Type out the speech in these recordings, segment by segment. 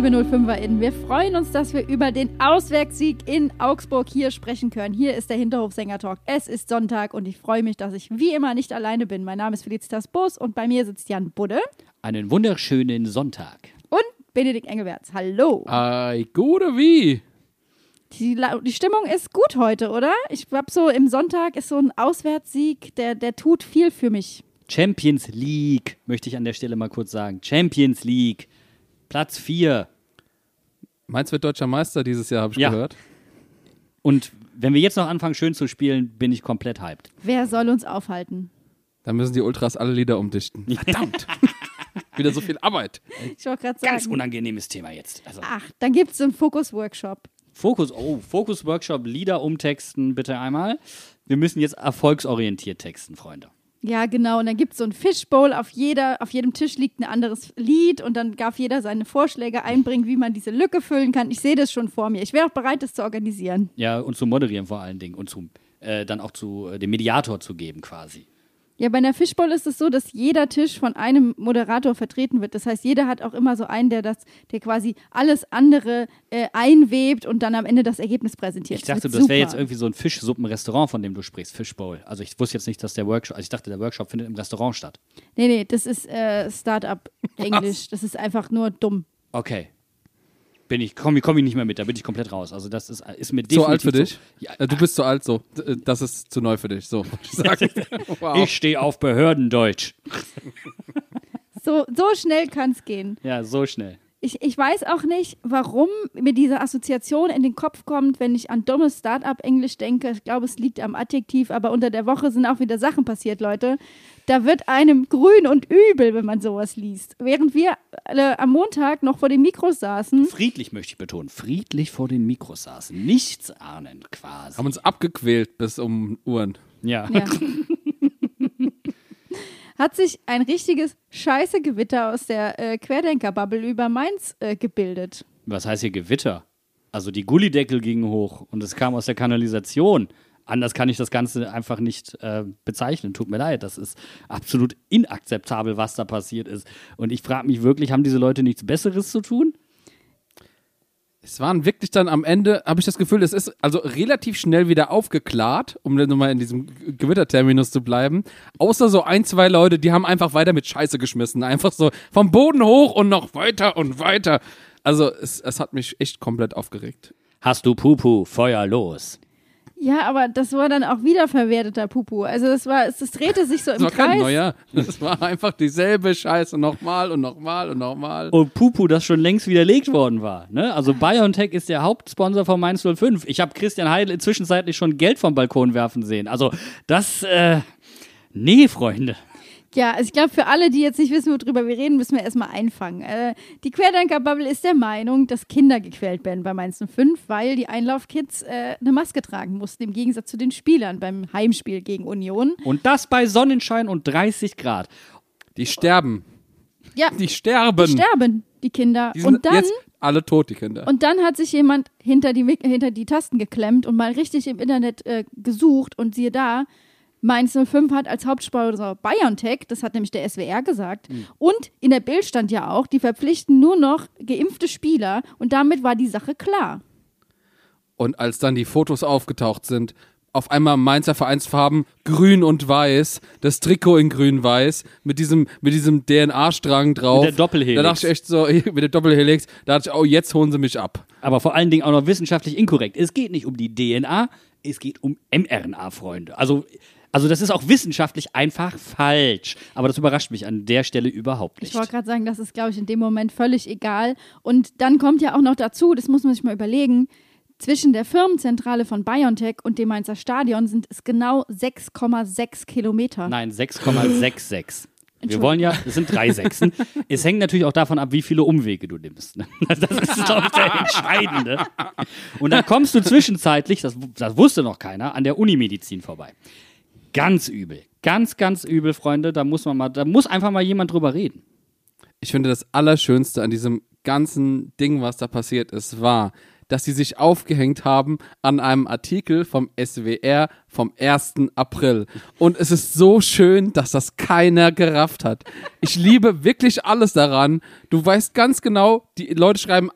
Liebe 05erInnen, wir freuen uns, dass wir über den Auswärtssieg in Augsburg hier sprechen können. Hier ist der Hinterhofsänger-Talk. Es ist Sonntag und ich freue mich, dass ich wie immer nicht alleine bin. Mein Name ist Felicitas Bus und bei mir sitzt Jan Budde Einen wunderschönen Sonntag. und Benedikt Engelberts. Hallo. Ei, gute wie? Die, die Stimmung ist gut heute, oder? Ich glaube, so im Sonntag ist so ein Auswärtssieg, der, der tut viel für mich. Champions League, möchte ich an der Stelle mal kurz sagen. Champions League. Platz 4. Mainz wird deutscher Meister dieses Jahr, habe ich Ja. gehört. Und wenn wir jetzt noch anfangen, schön zu spielen, bin ich komplett hyped. Wer soll uns aufhalten? Da müssen die Ultras alle Lieder umdichten. Verdammt. Wieder so viel Arbeit. Ich wollte gerade Ganz sagen. unangenehmes Thema jetzt. Also, Ach, dann gibt es einen Fokus-Workshop. Fokus, oh, Fokus Workshop, Lieder umtexten, bitte einmal. Wir müssen jetzt erfolgsorientiert texten, Freunde. Ja, genau. Und dann gibt es so ein Fishbowl. Auf, jeder, auf jedem Tisch liegt ein anderes Lied und dann darf jeder seine Vorschläge einbringen, wie man diese Lücke füllen kann. Ich sehe das schon vor mir. Ich wäre auch bereit, das zu organisieren. Ja, und zu moderieren vor allen Dingen und zu, äh, dann auch zu äh, dem Mediator zu geben quasi. Ja, bei einer Fishbowl ist es so, dass jeder Tisch von einem Moderator vertreten wird. Das heißt, jeder hat auch immer so einen, der das, der quasi alles andere äh, einwebt und dann am Ende das Ergebnis präsentiert. Ich dachte, wird das wäre jetzt irgendwie so ein Fischsuppenrestaurant, von dem du sprichst, Fishbowl. Also ich wusste jetzt nicht, dass der Workshop, also ich dachte, der Workshop findet im Restaurant statt. Nee, nee, das ist äh, Start-up-Englisch. Das ist einfach nur dumm. Okay. Bin ich, komme komm ich nicht mehr mit, da bin ich komplett raus. Also das ist, ist mir So alt für definitiv dich? So, ja, Äh, Du bist zu alt so. Äh, Das ist zu neu für dich. So, ich wow. ich stehe auf Behördendeutsch. So, so schnell kann es gehen. Ja, so schnell. Ich, ich weiß auch nicht, warum mir diese Assoziation in den Kopf kommt, wenn ich an dummes Start-up-Englisch denke. Ich glaube, es liegt am Adjektiv, aber unter der Woche sind auch wieder Sachen passiert, Leute. Da wird einem grün und übel, wenn man sowas liest. Während wir alle am Montag noch vor den Mikros saßen, Friedlich möchte ich betonen. Friedlich vor den Mikros saßen. Nichts ahnend quasi. Haben uns abgequält bis um Uhren. Ja. ja. Hat sich ein richtiges Scheißegewitter aus der äh, Querdenker-Bubble über Mainz äh, gebildet. Was heißt hier Gewitter? Also die Gullideckel gingen hoch und es kam aus der Kanalisation. Anders kann ich das Ganze einfach nicht äh, bezeichnen. Tut mir leid. Das ist absolut inakzeptabel, was da passiert ist. Und ich frage mich wirklich, haben diese Leute nichts Besseres zu tun? Es waren wirklich dann am Ende, habe ich das Gefühl, es ist also relativ schnell wieder aufgeklärt, um dann nochmal in diesem Gewitterterminus zu bleiben. Außer so ein, zwei Leute, die haben einfach weiter mit Scheiße geschmissen. Einfach so vom Boden hoch und noch weiter und weiter. Also es, es hat mich echt komplett aufgeregt. Hast du Pupu, Feuer los. Ja, aber das war dann auch wiederverwerteter Pupu. Also das war, es das drehte sich so im Das war kein Kreis. neuer. Das war einfach dieselbe Scheiße nochmal und nochmal und nochmal. Und Pupu, das schon längst widerlegt worden war. Ne? Also BioNTech ist der Hauptsponsor von Mainz 05. Ich habe Christian Heidel inzwischenzeitlich schon Geld vom Balkon werfen sehen. Also das, äh, nee, Freunde. Ja, also ich glaube, für alle, die jetzt nicht wissen, worüber wir reden, müssen wir erstmal einfangen. Äh, die Querdenker-Bubble ist der Meinung, dass Kinder gequält werden bei Mainz 05, weil die Einlaufkids äh, eine Maske tragen mussten, im Gegensatz zu den Spielern beim Heimspiel gegen Union. Und das bei Sonnenschein und 30 Grad. Die sterben. Ja, Die sterben. die sterben, die Kinder. Die sind Und dann, alle tot, die Kinder. und dann hat sich jemand hinter die, hinter die Tasten geklemmt und mal richtig im Internet äh, gesucht und siehe da, Mainz 05 hat als Hauptsponsor BioNTech, das hat nämlich der SWR gesagt. Und in der Bild stand ja auch, die verpflichten nur noch geimpfte Spieler und damit war die Sache klar. Und als dann die Fotos aufgetaucht sind, auf einmal Mainzer Vereinsfarben grün und weiß, das Trikot in grün-weiß, mit diesem, mit diesem DNA-Strang drauf. Mit der Doppelhelix. Da dachte ich echt so, mit der Doppelhelix, da dachte ich, oh, jetzt holen sie mich ab. Aber vor allen Dingen auch noch wissenschaftlich inkorrekt. Es geht nicht um die DNA, es geht um mRNA, Freunde. Also, also das ist auch wissenschaftlich einfach falsch. Aber das überrascht mich an der Stelle überhaupt nicht. Ich wollte gerade sagen, das ist, glaube ich, in dem Moment völlig egal. Und dann kommt ja auch noch dazu, das muss man sich mal überlegen, Zwischen der Firmenzentrale von BioNTech und dem Mainzer Stadion sind es genau 6,6 Kilometer. Nein, 6,66. Wir wollen ja, es sind drei Sechsen. es hängt natürlich auch davon ab, wie viele Umwege du nimmst. ne? Das ist, glaube ich, der Entscheidende. Und dann kommst du zwischenzeitlich, das, das wusste noch keiner, an der Unimedizin vorbei. Ganz übel. Ganz, ganz übel, Freunde. Da muss man mal, da muss einfach mal jemand drüber reden. Ich finde, das Allerschönste an diesem ganzen Ding, was da passiert ist, war, dass sie sich aufgehängt haben an einem Artikel vom SWR vom 1. April. Und es ist so schön, dass das keiner gerafft hat. Ich liebe wirklich alles daran. Du weißt ganz genau, die Leute schreiben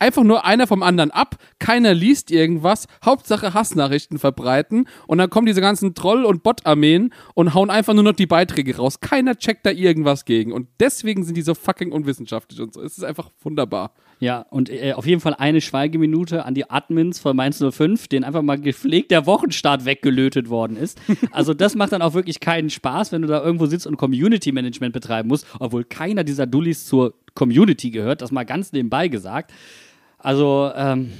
einfach nur einer vom anderen ab, keiner liest irgendwas, Hauptsache Hassnachrichten verbreiten und dann kommen diese ganzen Troll- und Bot-Armeen und hauen einfach nur noch die Beiträge raus. Keiner checkt da irgendwas gegen und deswegen sind die so fucking unwissenschaftlich und so. Es ist einfach wunderbar. Ja, und äh, auf jeden Fall eine Schweigeminute an die Admins von Mainz 05, denen einfach mal gepflegt der Wochenstart weggelötet worden ist. Also das macht dann auch wirklich keinen Spaß, wenn du da irgendwo sitzt und Community Management betreiben musst, obwohl keiner dieser Dullis zur Community gehört, das mal ganz nebenbei gesagt. Also ähm,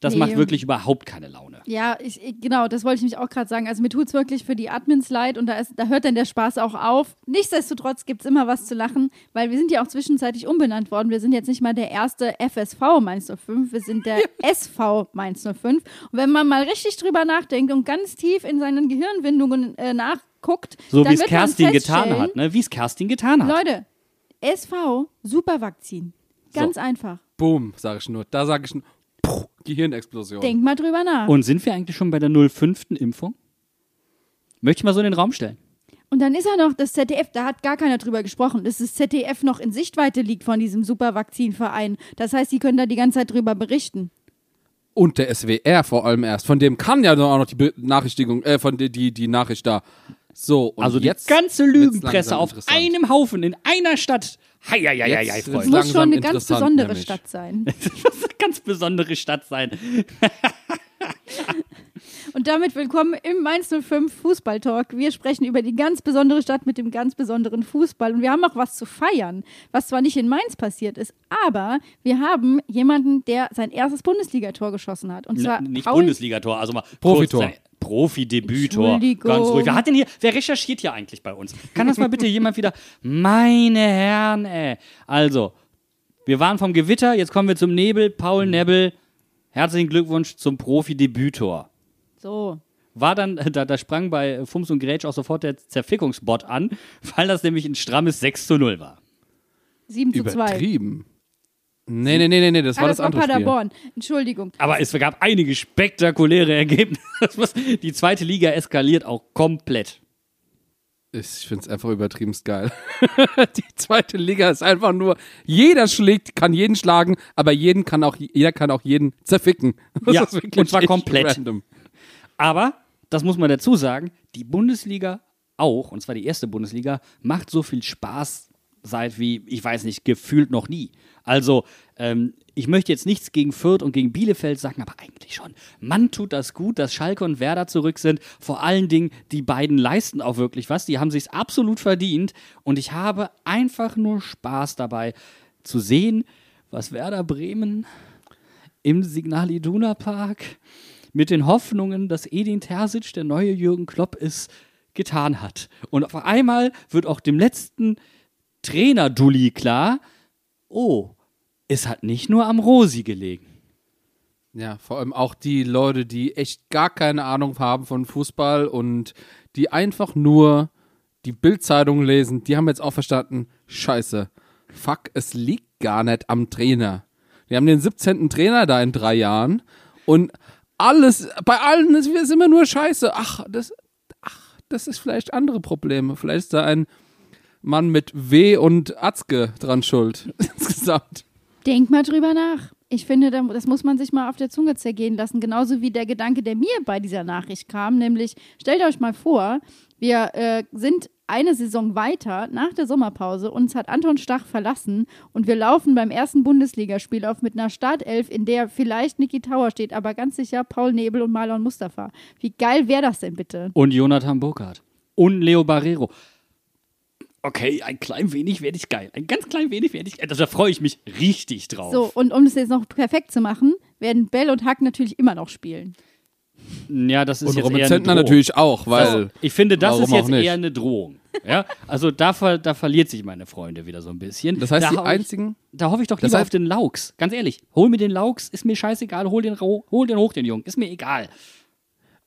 das Nee. macht wirklich überhaupt keine Laune. Ja, ich, genau, das wollte ich mich auch gerade sagen. Also mir tut es wirklich für die Admins leid und da, ist, da hört dann der Spaß auch auf. Nichtsdestotrotz gibt es immer was zu lachen, weil wir sind ja auch zwischenzeitlich umbenannt worden. Wir sind jetzt nicht mal der erste FSV Mainz 05, wir sind der SV Mainz 05. Und wenn man mal richtig drüber nachdenkt und ganz tief in seinen Gehirnwindungen äh, nachguckt, So wie es Kerstin getan hat, ne? Wie es Kerstin getan hat. Leute, SV, Supervakzin. Ganz einfach. Boom, sage ich nur. Da sage ich ein Puh, Gehirnexplosion. Denkt mal drüber nach. Und sind wir eigentlich schon bei der 05. Impfung? Möchte ich mal so in den Raum stellen. Und dann ist ja noch das ZDF, da hat gar keiner drüber gesprochen, dass das ZDF noch in Sichtweite liegt von diesem Supervakzinverein. Das heißt, die können da die ganze Zeit drüber berichten. Und der SWR vor allem erst. Von dem kann ja auch noch die Benachrichtigung, äh, von die, die, die Nachricht da. So, und Also jetzt die ganze Lügenpresse auf einem Haufen in einer Stadt. Heieieiei, Jetzt wird's Es Freunde. lang- muss schon eine ganz besondere nämlich. Stadt sein. Das muss eine ganz besondere Stadt sein. Und damit willkommen im Mainz 05 Fußballtalk. Wir sprechen über die ganz besondere Stadt mit dem ganz besonderen Fußball. Und wir haben auch was zu feiern, was zwar nicht in Mainz passiert ist, aber wir haben jemanden, der sein erstes Bundesligator geschossen hat. Und zwar N- nicht Paul- Bundesligator, also mal Profitor. kurz Profidebütor. Ganz ruhig. Wer hat denn hier, wer recherchiert hier eigentlich bei uns? Kann das mal bitte jemand wieder? Meine Herren, ey. Also, wir waren vom Gewitter, jetzt kommen wir zum Nebel. Paul Nebel, herzlichen Glückwunsch zum Profidebütor. So. War dann, da, da sprang bei Fums und Grätsch auch sofort der Zerfickungsbot an, weil das nämlich ein strammes 6 zu 0 war. 7 zu 2. Übertrieben. Nee, nee, nee, nee, nee, das Ah, war das das war andere Spiel. Paderborn. Entschuldigung. Aber es gab einige spektakuläre Ergebnisse. Die zweite Liga eskaliert auch komplett. Ich finde es einfach übertrieben geil. die zweite Liga ist einfach nur, jeder schlägt, kann jeden schlagen, aber jeden kann auch, jeder kann auch jeden zerficken. Das Ja, ist wirklich und zwar komplett. Random. Aber, das muss man dazu sagen, die Bundesliga auch, und zwar die erste Bundesliga, macht so viel Spaß seit wie, ich weiß nicht, gefühlt noch nie. Also, ähm, ich möchte jetzt nichts gegen Fürth und gegen Bielefeld sagen, aber eigentlich schon. Man tut das gut, dass Schalke und Werder zurück sind. Vor allen Dingen, die beiden leisten auch wirklich was. Die haben sich's absolut verdient. Und ich habe einfach nur Spaß dabei zu sehen, was Werder Bremen im Signal Iduna Park mit den Hoffnungen, dass Edin Terzic der neue Jürgen Klopp ist, getan hat. Und auf einmal wird auch dem letzten Trainer-Dulli klar, oh, es hat nicht nur am Rosi gelegen. Ja, vor allem auch die Leute, die echt gar keine Ahnung haben von Fußball und die einfach nur die Bildzeitung lesen, die haben jetzt auch verstanden, scheiße, fuck, es liegt gar nicht am Trainer. Wir haben den 17. Trainer da in drei Jahren und alles, bei allen ist ist immer nur scheiße. Ach, das, ach, das ist vielleicht andere Probleme. Vielleicht ist da ein Mann mit W und Atzke dran schuld. Insgesamt. Denk mal drüber nach. Ich finde, da- das muss man sich mal auf der Zunge zergehen lassen. Genauso wie der Gedanke, der mir bei dieser Nachricht kam, nämlich, stellt euch mal vor, wir äh, sind eine Saison weiter nach der Sommerpause, uns hat Anton Stach verlassen und wir laufen beim ersten Bundesligaspiel auf mit einer Startelf, in der vielleicht Niki Tauer steht, aber ganz sicher Paul Nebel und Marlon Mustafa. Wie geil wäre das denn bitte? Und Jonathan Burkhardt. Und Leo Barrero. Okay, ein klein wenig werde ich geil. Ein ganz klein wenig werde ich geil. Also, da freue ich mich richtig drauf. So, und um das jetzt noch perfekt zu machen, werden Bell und Hack natürlich immer noch spielen. Ja, das ist Und jetzt Robin eher Zentner eine Drohung. natürlich auch, weil. Ich finde, das ist jetzt eher eine Drohung. Ja, also da, ver da verliert sich meine Freunde wieder so ein bisschen. Das heißt, da die einzigen. Ich, da hoffe ich doch Das lieber heißt- auf den Laux. Ganz ehrlich, hol mir den Laux, ist mir scheißegal, hol den, hol den hoch, den Jungen, ist mir egal.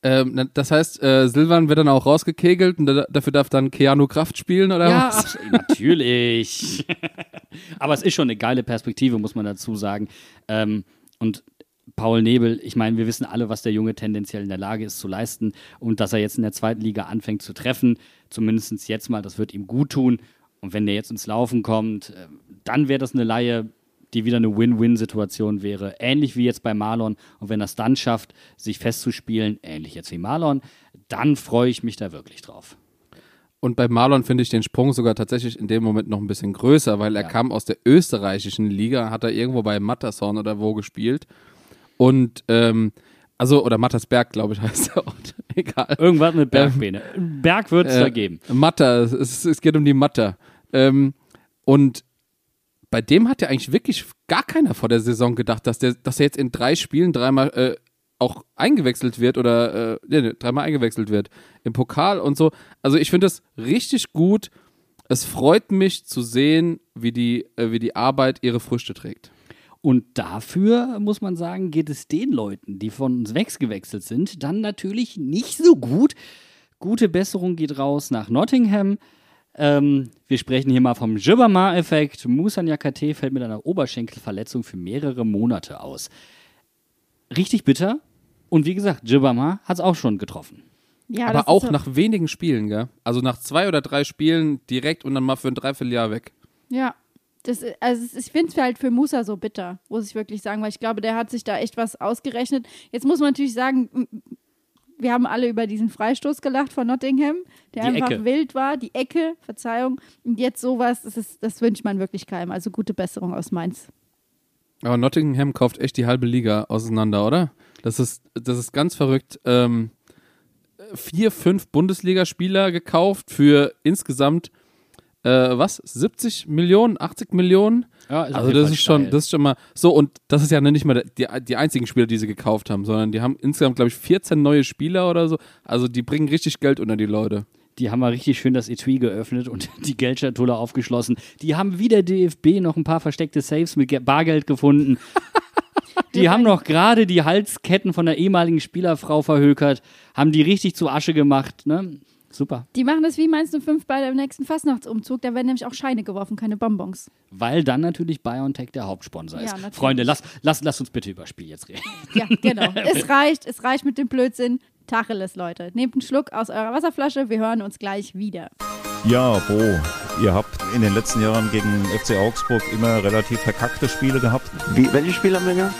Ähm, das heißt, äh, Silvan wird dann auch rausgekegelt und da, dafür darf dann Keanu Kraft spielen oder Ja, was? natürlich. Aber es ist schon eine geile Perspektive, muss man dazu sagen. Ähm, und Paul Nebel, ich meine, wir wissen alle, was der Junge tendenziell in der Lage ist zu leisten und dass er jetzt in der zweiten Liga anfängt zu treffen, zumindest jetzt mal, das wird ihm gut tun. Und wenn der jetzt ins Laufen kommt, äh, dann wäre das eine Laie, die wieder eine Win-Win-Situation wäre. Ähnlich wie jetzt bei Marlon. Und wenn er es dann schafft, sich festzuspielen, ähnlich jetzt wie Marlon, dann freue ich mich da wirklich drauf. Und bei Marlon finde ich den Sprung sogar tatsächlich in dem Moment noch ein bisschen größer, weil er Ja. kam aus der österreichischen Liga, hat er irgendwo bei Mattershorn oder wo gespielt. Und, ähm, also, oder Mattersberg, glaube ich, heißt der Ort. Egal. Irgendwas mit Bergbeine. Berg wird es da Äh, geben. Matter, es, es, es geht um die Matter. Ähm, und bei dem hat ja eigentlich wirklich gar keiner vor der Saison gedacht, dass, der, dass er jetzt in drei Spielen dreimal äh, auch eingewechselt wird oder äh, nee, dreimal eingewechselt wird im Pokal und so. Also ich finde das richtig gut. Es freut mich zu sehen, wie die, äh, wie die Arbeit ihre Früchte trägt. Und dafür, muss man sagen, geht es den Leuten, die von uns weggewechselt sind, dann natürlich nicht so gut. Gute Besserung geht raus nach Nottingham. Ähm, wir sprechen hier mal vom Jibama-Effekt. Musa Nyakate fällt mit einer Oberschenkelverletzung für mehrere Monate aus. Richtig bitter. Und wie gesagt, Jibama hat es auch schon getroffen. Ja, Aber auch so- nach wenigen Spielen, gell? Also nach zwei oder drei Spielen direkt und dann mal für ein Dreivierteljahr weg. Ja. Das, also es- ich finde es halt für Musa so bitter, muss ich wirklich sagen, weil ich glaube, der hat sich da echt was ausgerechnet. Jetzt muss man natürlich sagen, wir haben alle über diesen Freistoß gelacht von Nottingham, der Die einfach Ecke. wild war, die Ecke, Verzeihung. Und jetzt sowas, das, ist, das wünscht man wirklich keinem. Also gute Besserung aus Mainz. Aber Nottingham kauft echt die halbe Liga auseinander, oder? Das ist, das ist ganz verrückt. Ähm, vier, fünf Bundesligaspieler gekauft für insgesamt, äh, was? 70 Millionen, 80 Millionen? Ja, also das ist schon, steil. das ist schon mal so und das ist ja nicht mal die, die einzigen Spieler, die sie gekauft haben, sondern die haben insgesamt, glaube ich, 14 neue Spieler oder so. Also die bringen richtig Geld unter die Leute. Die haben mal richtig schön das Etui geöffnet und die Geldschatulle aufgeschlossen. Die haben wie der DFB noch ein paar versteckte Saves mit Ge- Bargeld gefunden. Die haben noch gerade die Halsketten von der ehemaligen Spielerfrau verhökert, haben die richtig zu Asche gemacht. Ne? Super. Die machen das wie Mainz 05 bei dem nächsten Fastnachtsumzug. Da werden nämlich auch Scheine geworfen, keine Bonbons. Weil dann natürlich BioNTech der Hauptsponsor Ja, ist. natürlich. Freunde, lass, lass, lass uns bitte über Spiel jetzt reden. Ja, genau. es reicht, es reicht mit dem Blödsinn. Tacheles, Leute. Nehmt einen Schluck aus eurer Wasserflasche. Wir hören uns gleich wieder. Ja, Bo, ihr habt in den letzten Jahren gegen FC Augsburg immer relativ verkackte Spiele gehabt. Wie, welche Spiele haben wir gehabt?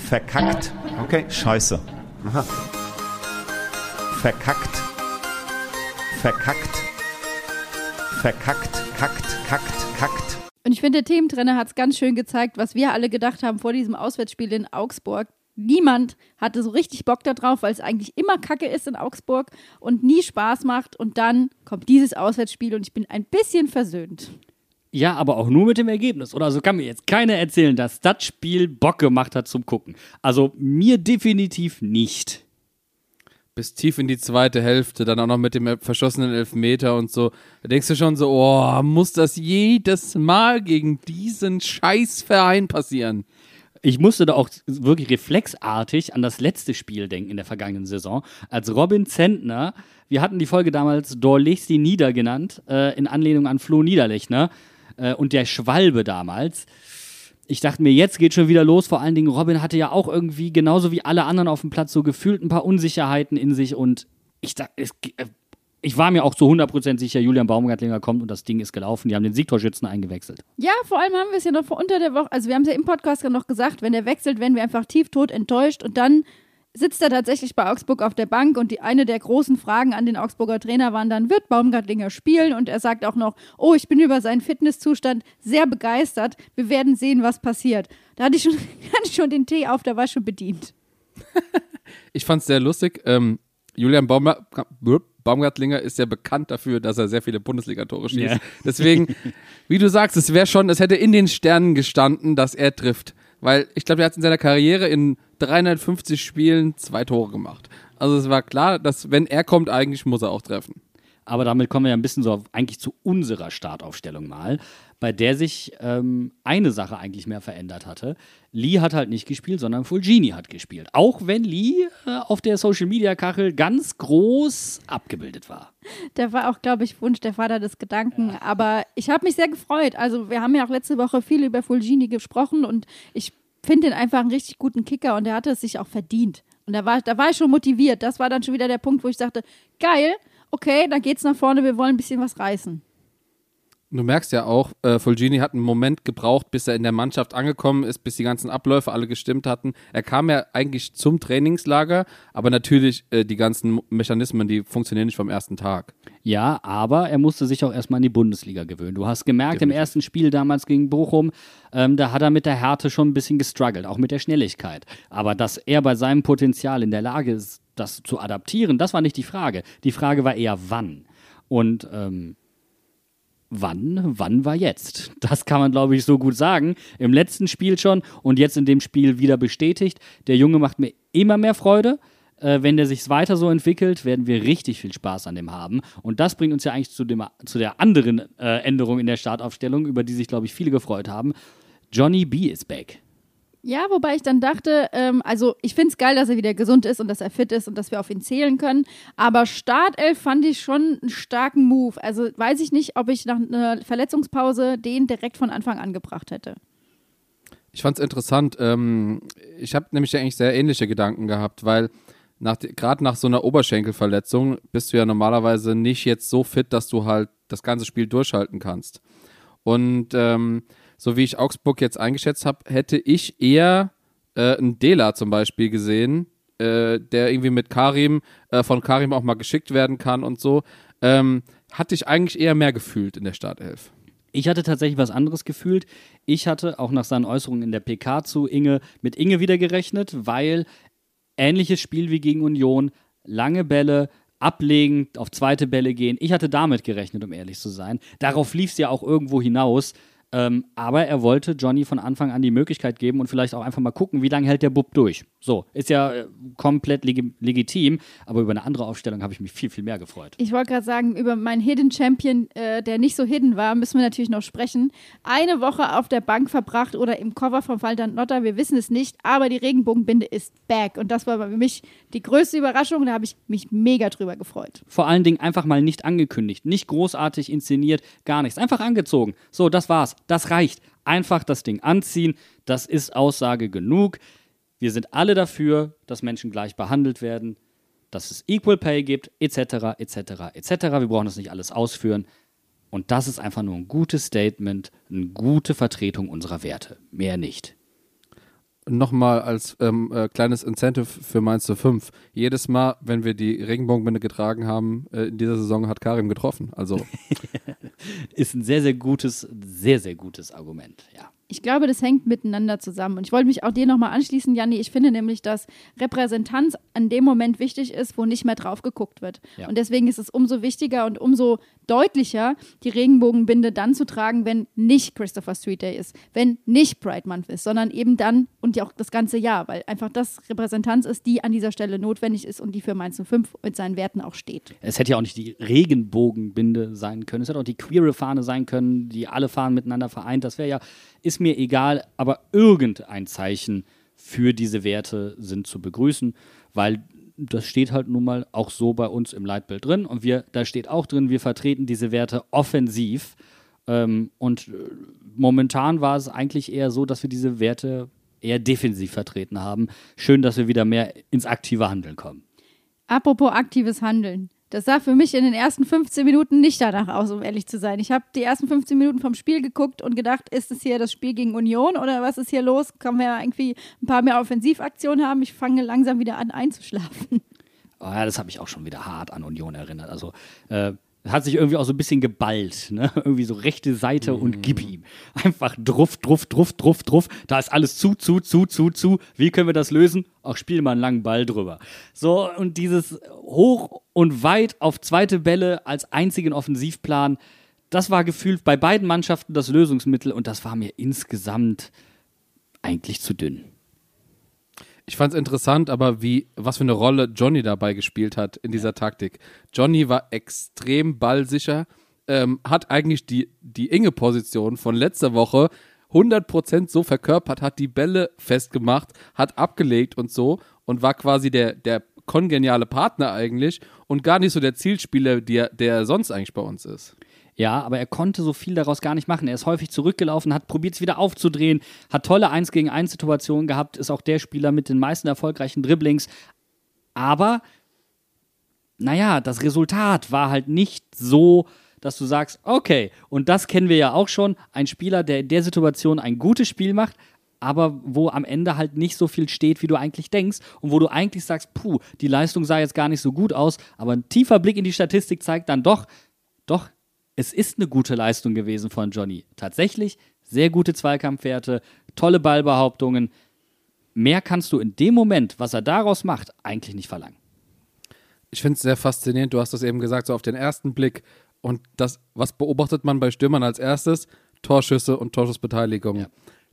Verkackt. Okay. Scheiße. Aha. Verkackt. Verkackt. Verkackt. Kackt. Kackt. Kackt. Und ich finde, der Thementrainer hat es ganz schön gezeigt, was wir alle gedacht haben vor diesem Auswärtsspiel in Augsburg. Niemand hatte so richtig Bock darauf, weil es eigentlich immer Kacke ist in Augsburg und nie Spaß macht. Und dann kommt dieses Auswärtsspiel und ich bin ein bisschen versöhnt. Ja, aber auch nur mit dem Ergebnis. Oder also kann mir jetzt keiner erzählen, dass das Spiel Bock gemacht hat zum Gucken. Also mir definitiv nicht. Bis tief in die zweite Hälfte, dann auch noch mit dem verschossenen Elfmeter und so. Da denkst du schon so, oh, muss das jedes Mal gegen diesen Scheißverein passieren? Ich musste da auch wirklich reflexartig an das letzte Spiel denken in der vergangenen Saison, als Robin Zentner, wir hatten die Folge damals Dorlechsi Nieder genannt, äh, in Anlehnung an Flo Niederlechner äh, und der Schwalbe damals. Ich dachte mir, jetzt geht schon wieder los. Vor allen Dingen, Robin hatte ja auch irgendwie, genauso wie alle anderen auf dem Platz, so gefühlt ein paar Unsicherheiten in sich. Und ich dachte, es, äh, ich war mir auch zu 100% sicher, Julian Baumgartlinger kommt und das Ding ist gelaufen. Die haben den Siegtorschützen eingewechselt. Ja, vor allem haben wir es ja noch vor unter der Woche, also wir haben es ja im Podcast noch gesagt, wenn er wechselt, werden wir einfach tieftot enttäuscht und dann sitzt er tatsächlich bei Augsburg auf der Bank und die eine der großen Fragen an den Augsburger Trainer waren dann, wird Baumgartlinger spielen? Und er sagt auch noch, oh, ich bin über seinen Fitnesszustand sehr begeistert. Wir werden sehen, was passiert. Da hatte ich schon, hatte ich schon den Tee auf, da war schon bedient. Ich fand's sehr lustig. Ähm, Julian Baumgar Baumgartlinger ist ja bekannt dafür, dass er sehr viele Bundesliga-Tore schießt. Ja. Deswegen, wie du sagst, es wäre schon, es hätte in den Sternen gestanden, dass er trifft. Weil ich glaube, er hat in seiner Karriere in 350 Spielen zwei Tore gemacht. Also es war klar, dass wenn er kommt, eigentlich muss er auch treffen. Aber damit kommen wir ja ein bisschen so auf, eigentlich zu unserer Startaufstellung mal, bei der sich ähm, eine Sache eigentlich mehr verändert hatte. Lee hat halt nicht gespielt, sondern Fulgini hat gespielt. Auch wenn Lee äh, auf der Social Media Kachel ganz groß abgebildet war. Der war auch, glaube ich, Wunsch der Vater des Gedanken. Aber ich habe mich sehr gefreut. Also, wir haben ja auch letzte Woche viel über Fulgini gesprochen und ich finde ihn einfach einen richtig guten Kicker und er hatte es sich auch verdient. Und da war, da war ich schon motiviert. Das war dann schon wieder der Punkt, wo ich sagte: geil, okay, dann geht's nach vorne, wir wollen ein bisschen was reißen. Du merkst ja auch, äh, Fulgini hat einen Moment gebraucht, bis er in der Mannschaft angekommen ist, bis die ganzen Abläufe alle gestimmt hatten. Er kam ja eigentlich zum Trainingslager, aber natürlich äh, die ganzen Mechanismen, die funktionieren nicht vom ersten Tag. Ja, aber er musste sich auch erstmal an die Bundesliga gewöhnen. Du hast gemerkt, im ersten Spiel damals gegen Bochum, ähm, da hat er mit der Härte schon ein bisschen gestruggelt, auch mit der Schnelligkeit. Aber dass er bei seinem Potenzial in der Lage ist, das zu adaptieren, das war nicht die Frage. Die Frage war eher, wann. Und ähm, wann, wann war jetzt? Das kann man, glaube ich, so gut sagen. Im letzten Spiel schon und jetzt in dem Spiel wieder bestätigt. Der Junge macht mir immer mehr Freude. Äh, wenn der sich weiter so entwickelt, werden wir richtig viel Spaß an dem haben. Und das bringt uns ja eigentlich zu, dem, zu der anderen äh, Änderung in der Startaufstellung, über die sich, glaube ich, viele gefreut haben. Johnny B is back. Ja, wobei ich dann dachte, ähm, also ich finde es geil, dass er wieder gesund ist und dass er fit ist und dass wir auf ihn zählen können. Aber Startelf fand ich schon einen starken Move. Also weiß ich nicht, ob ich nach einer Verletzungspause den direkt von Anfang an gebracht hätte. Ich fand es interessant. Ähm, ich habe nämlich eigentlich sehr ähnliche Gedanken gehabt, weil gerade nach so einer Oberschenkelverletzung bist du ja normalerweise nicht jetzt so fit, dass du halt das ganze Spiel durchhalten kannst. Und ähm, so wie ich Augsburg jetzt eingeschätzt habe, hätte ich eher äh, einen Dela zum Beispiel gesehen, äh, der irgendwie mit Karim, äh, von Karim auch mal geschickt werden kann und so. Ähm, hatte ich eigentlich eher mehr gefühlt in der Startelf. Ich hatte tatsächlich was anderes gefühlt. Ich hatte auch nach seinen Äußerungen in der PK zu Inge mit Inge wieder gerechnet, weil ähnliches Spiel wie gegen Union, lange Bälle, ablegen, auf zweite Bälle gehen. Ich hatte damit gerechnet, um ehrlich zu sein. Darauf lief es ja auch irgendwo hinaus. Ähm, aber er wollte Johnny von Anfang an die Möglichkeit geben und vielleicht auch einfach mal gucken, wie lange hält der Bub durch. So, ist ja äh, komplett leg legitim, aber über eine andere Aufstellung habe ich mich viel, viel mehr gefreut. Ich wollte gerade sagen, über meinen Hidden Champion, äh, der nicht so hidden war, müssen wir natürlich noch sprechen. Eine Woche auf der Bank verbracht oder im Cover von Waldand Notter, wir wissen es nicht, aber die Regenbogenbinde ist back und das war für mich die größte Überraschung, da habe ich mich mega drüber gefreut. Vor allen Dingen einfach mal nicht angekündigt, nicht großartig inszeniert, gar nichts, einfach angezogen. So, das war's. Das reicht. Einfach das Ding anziehen. Das ist Aussage genug. Wir sind alle dafür, dass Menschen gleich behandelt werden, dass es Equal Pay gibt, etc., etc., etc. Wir brauchen das nicht alles ausführen. Und das ist einfach nur ein gutes Statement, eine gute Vertretung unserer Werte. Mehr nicht. Nochmal als ähm, äh, kleines Incentive für Mainz 5. Jedes Mal, wenn wir die Regenbogenbinde getragen haben, äh, in dieser Saison hat Karim getroffen. Also ist ein sehr, sehr gutes, sehr, sehr gutes Argument, ja. Ich glaube, das hängt miteinander zusammen. Und ich wollte mich auch dir nochmal anschließen, Janni. Ich finde nämlich, dass Repräsentanz an dem Moment wichtig ist, wo nicht mehr drauf geguckt wird. Ja. Und deswegen ist es umso wichtiger und umso deutlicher, die Regenbogenbinde dann zu tragen, wenn nicht Christopher Street Day ist, wenn nicht Pride Month ist, sondern eben dann und ja auch das ganze Jahr, weil einfach das Repräsentanz ist, die an dieser Stelle notwendig ist und die für Mainz 05 mit seinen Werten auch steht. Es hätte ja auch nicht die Regenbogenbinde sein können. Es hätte auch die queere Fahne sein können, die alle Fahnen miteinander vereint. Das wäre ja, ist mir egal, aber irgendein Zeichen für diese Werte sind zu begrüßen, weil das steht halt nun mal auch so bei uns im Leitbild drin und wir, da steht auch drin, wir vertreten diese Werte offensiv ähm, und äh, momentan war es eigentlich eher so, dass wir diese Werte eher defensiv vertreten haben. Schön, dass wir wieder mehr ins aktive Handeln kommen. Apropos aktives Handeln. Das sah für mich in den ersten 15 Minuten nicht danach aus, um ehrlich zu sein. Ich habe die ersten 15 Minuten vom Spiel geguckt und gedacht, ist es hier das Spiel gegen Union oder was ist hier los? Können wir irgendwie ein paar mehr Offensivaktionen haben? Ich fange langsam wieder an einzuschlafen. Oh ja, das habe ich auch schon wieder hart an Union erinnert. Also äh, hat sich irgendwie auch so ein bisschen geballt, ne? Irgendwie so rechte Seite und gib ihm. Einfach druff, druff, druff, druff, druff. Da ist alles zu, zu, zu, zu, zu. Wie können wir das lösen? Ach, spiel mal einen langen Ball drüber. So, und dieses hoch und weit auf zweite Bälle als einzigen Offensivplan, das war gefühlt bei beiden Mannschaften das Lösungsmittel und das war mir insgesamt eigentlich zu dünn. Ich fand es interessant, aber wie, was für eine Rolle Johnny dabei gespielt hat in dieser Taktik. Johnny war extrem ballsicher, ähm, hat eigentlich die, die enge Position von letzter Woche 100% so verkörpert, hat die Bälle festgemacht, hat abgelegt und so und war quasi der, der kongeniale Partner eigentlich und gar nicht so der Zielspieler, der, der sonst eigentlich bei uns ist. Ja, aber er konnte so viel daraus gar nicht machen. Er ist häufig zurückgelaufen, hat probiert, es wieder aufzudrehen, hat tolle 1 gegen 1 Situationen gehabt, ist auch der Spieler mit den meisten erfolgreichen Dribblings. Aber, naja, das Resultat war halt nicht so, dass du sagst, okay, und das kennen wir ja auch schon, ein Spieler, der in der Situation ein gutes Spiel macht, aber wo am Ende halt nicht so viel steht, wie du eigentlich denkst und wo du eigentlich sagst, puh, die Leistung sah jetzt gar nicht so gut aus, aber ein tiefer Blick in die Statistik zeigt dann doch, doch, es ist eine gute Leistung gewesen von Johnny. Tatsächlich sehr gute Zweikampfwerte, tolle Ballbehauptungen. Mehr kannst du in dem Moment, was er daraus macht, eigentlich nicht verlangen. Ich finde es sehr faszinierend. Du hast das eben gesagt, so auf den ersten Blick. Und das, was beobachtet man bei Stürmern als erstes? Torschüsse und Torschussbeteiligung. Ja.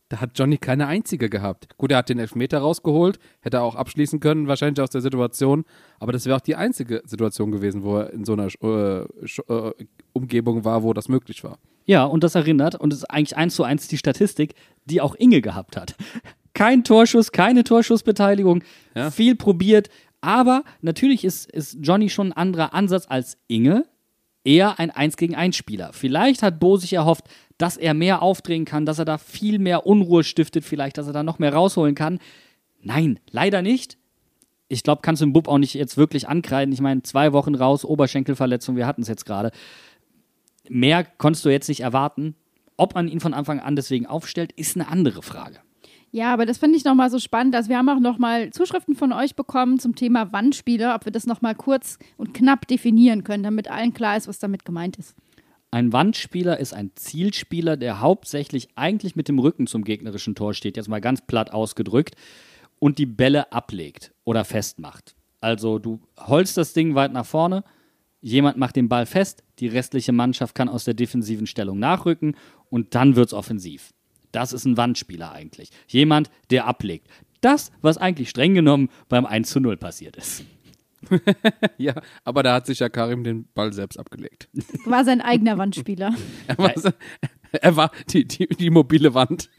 Da hat Johnny keine einzige gehabt. Gut, er hat den Elfmeter rausgeholt, hätte er auch abschließen können, wahrscheinlich aus der Situation. Aber das wäre auch die einzige Situation gewesen, wo er in so einer äh, äh, Umgebung war, wo das möglich war. Ja, und das erinnert, und es ist eigentlich eins zu eins die Statistik, die auch Inge gehabt hat. Kein Torschuss, keine Torschussbeteiligung, Ja. viel probiert, aber natürlich ist, ist Johnny schon ein anderer Ansatz als Inge, eher ein 1 gegen 1 Spieler. Vielleicht hat Bo sich erhofft, dass er mehr aufdrehen kann, dass er da viel mehr Unruhe stiftet, vielleicht, dass er da noch mehr rausholen kann. Nein, leider nicht. Ich glaube, kannst du dem Bub auch nicht jetzt wirklich ankreiden. Ich meine, zwei Wochen raus, Oberschenkelverletzung, wir hatten es jetzt gerade. Mehr konntest du jetzt nicht erwarten. Ob man ihn von Anfang an deswegen aufstellt, ist eine andere Frage. Ja, aber das finde ich nochmal so spannend. Also wir haben auch nochmal Zuschriften von euch bekommen zum Thema Wandspieler, ob wir das nochmal kurz und knapp definieren können, damit allen klar ist, was damit gemeint ist. Ein Wandspieler ist ein Zielspieler, der hauptsächlich eigentlich mit dem Rücken zum gegnerischen Tor steht, jetzt mal ganz platt ausgedrückt, und die Bälle ablegt oder festmacht. Also du holst das Ding weit nach vorne, jemand macht den Ball fest, die restliche Mannschaft kann aus der defensiven Stellung nachrücken und dann wird's offensiv. Das ist ein Wandspieler eigentlich. Jemand, der ablegt. Das, was eigentlich streng genommen beim 1 zu 0 passiert ist. Ja, aber da hat sich ja Karim den Ball selbst abgelegt. War sein eigener Wandspieler. Er war, er war die, die, die mobile Wand.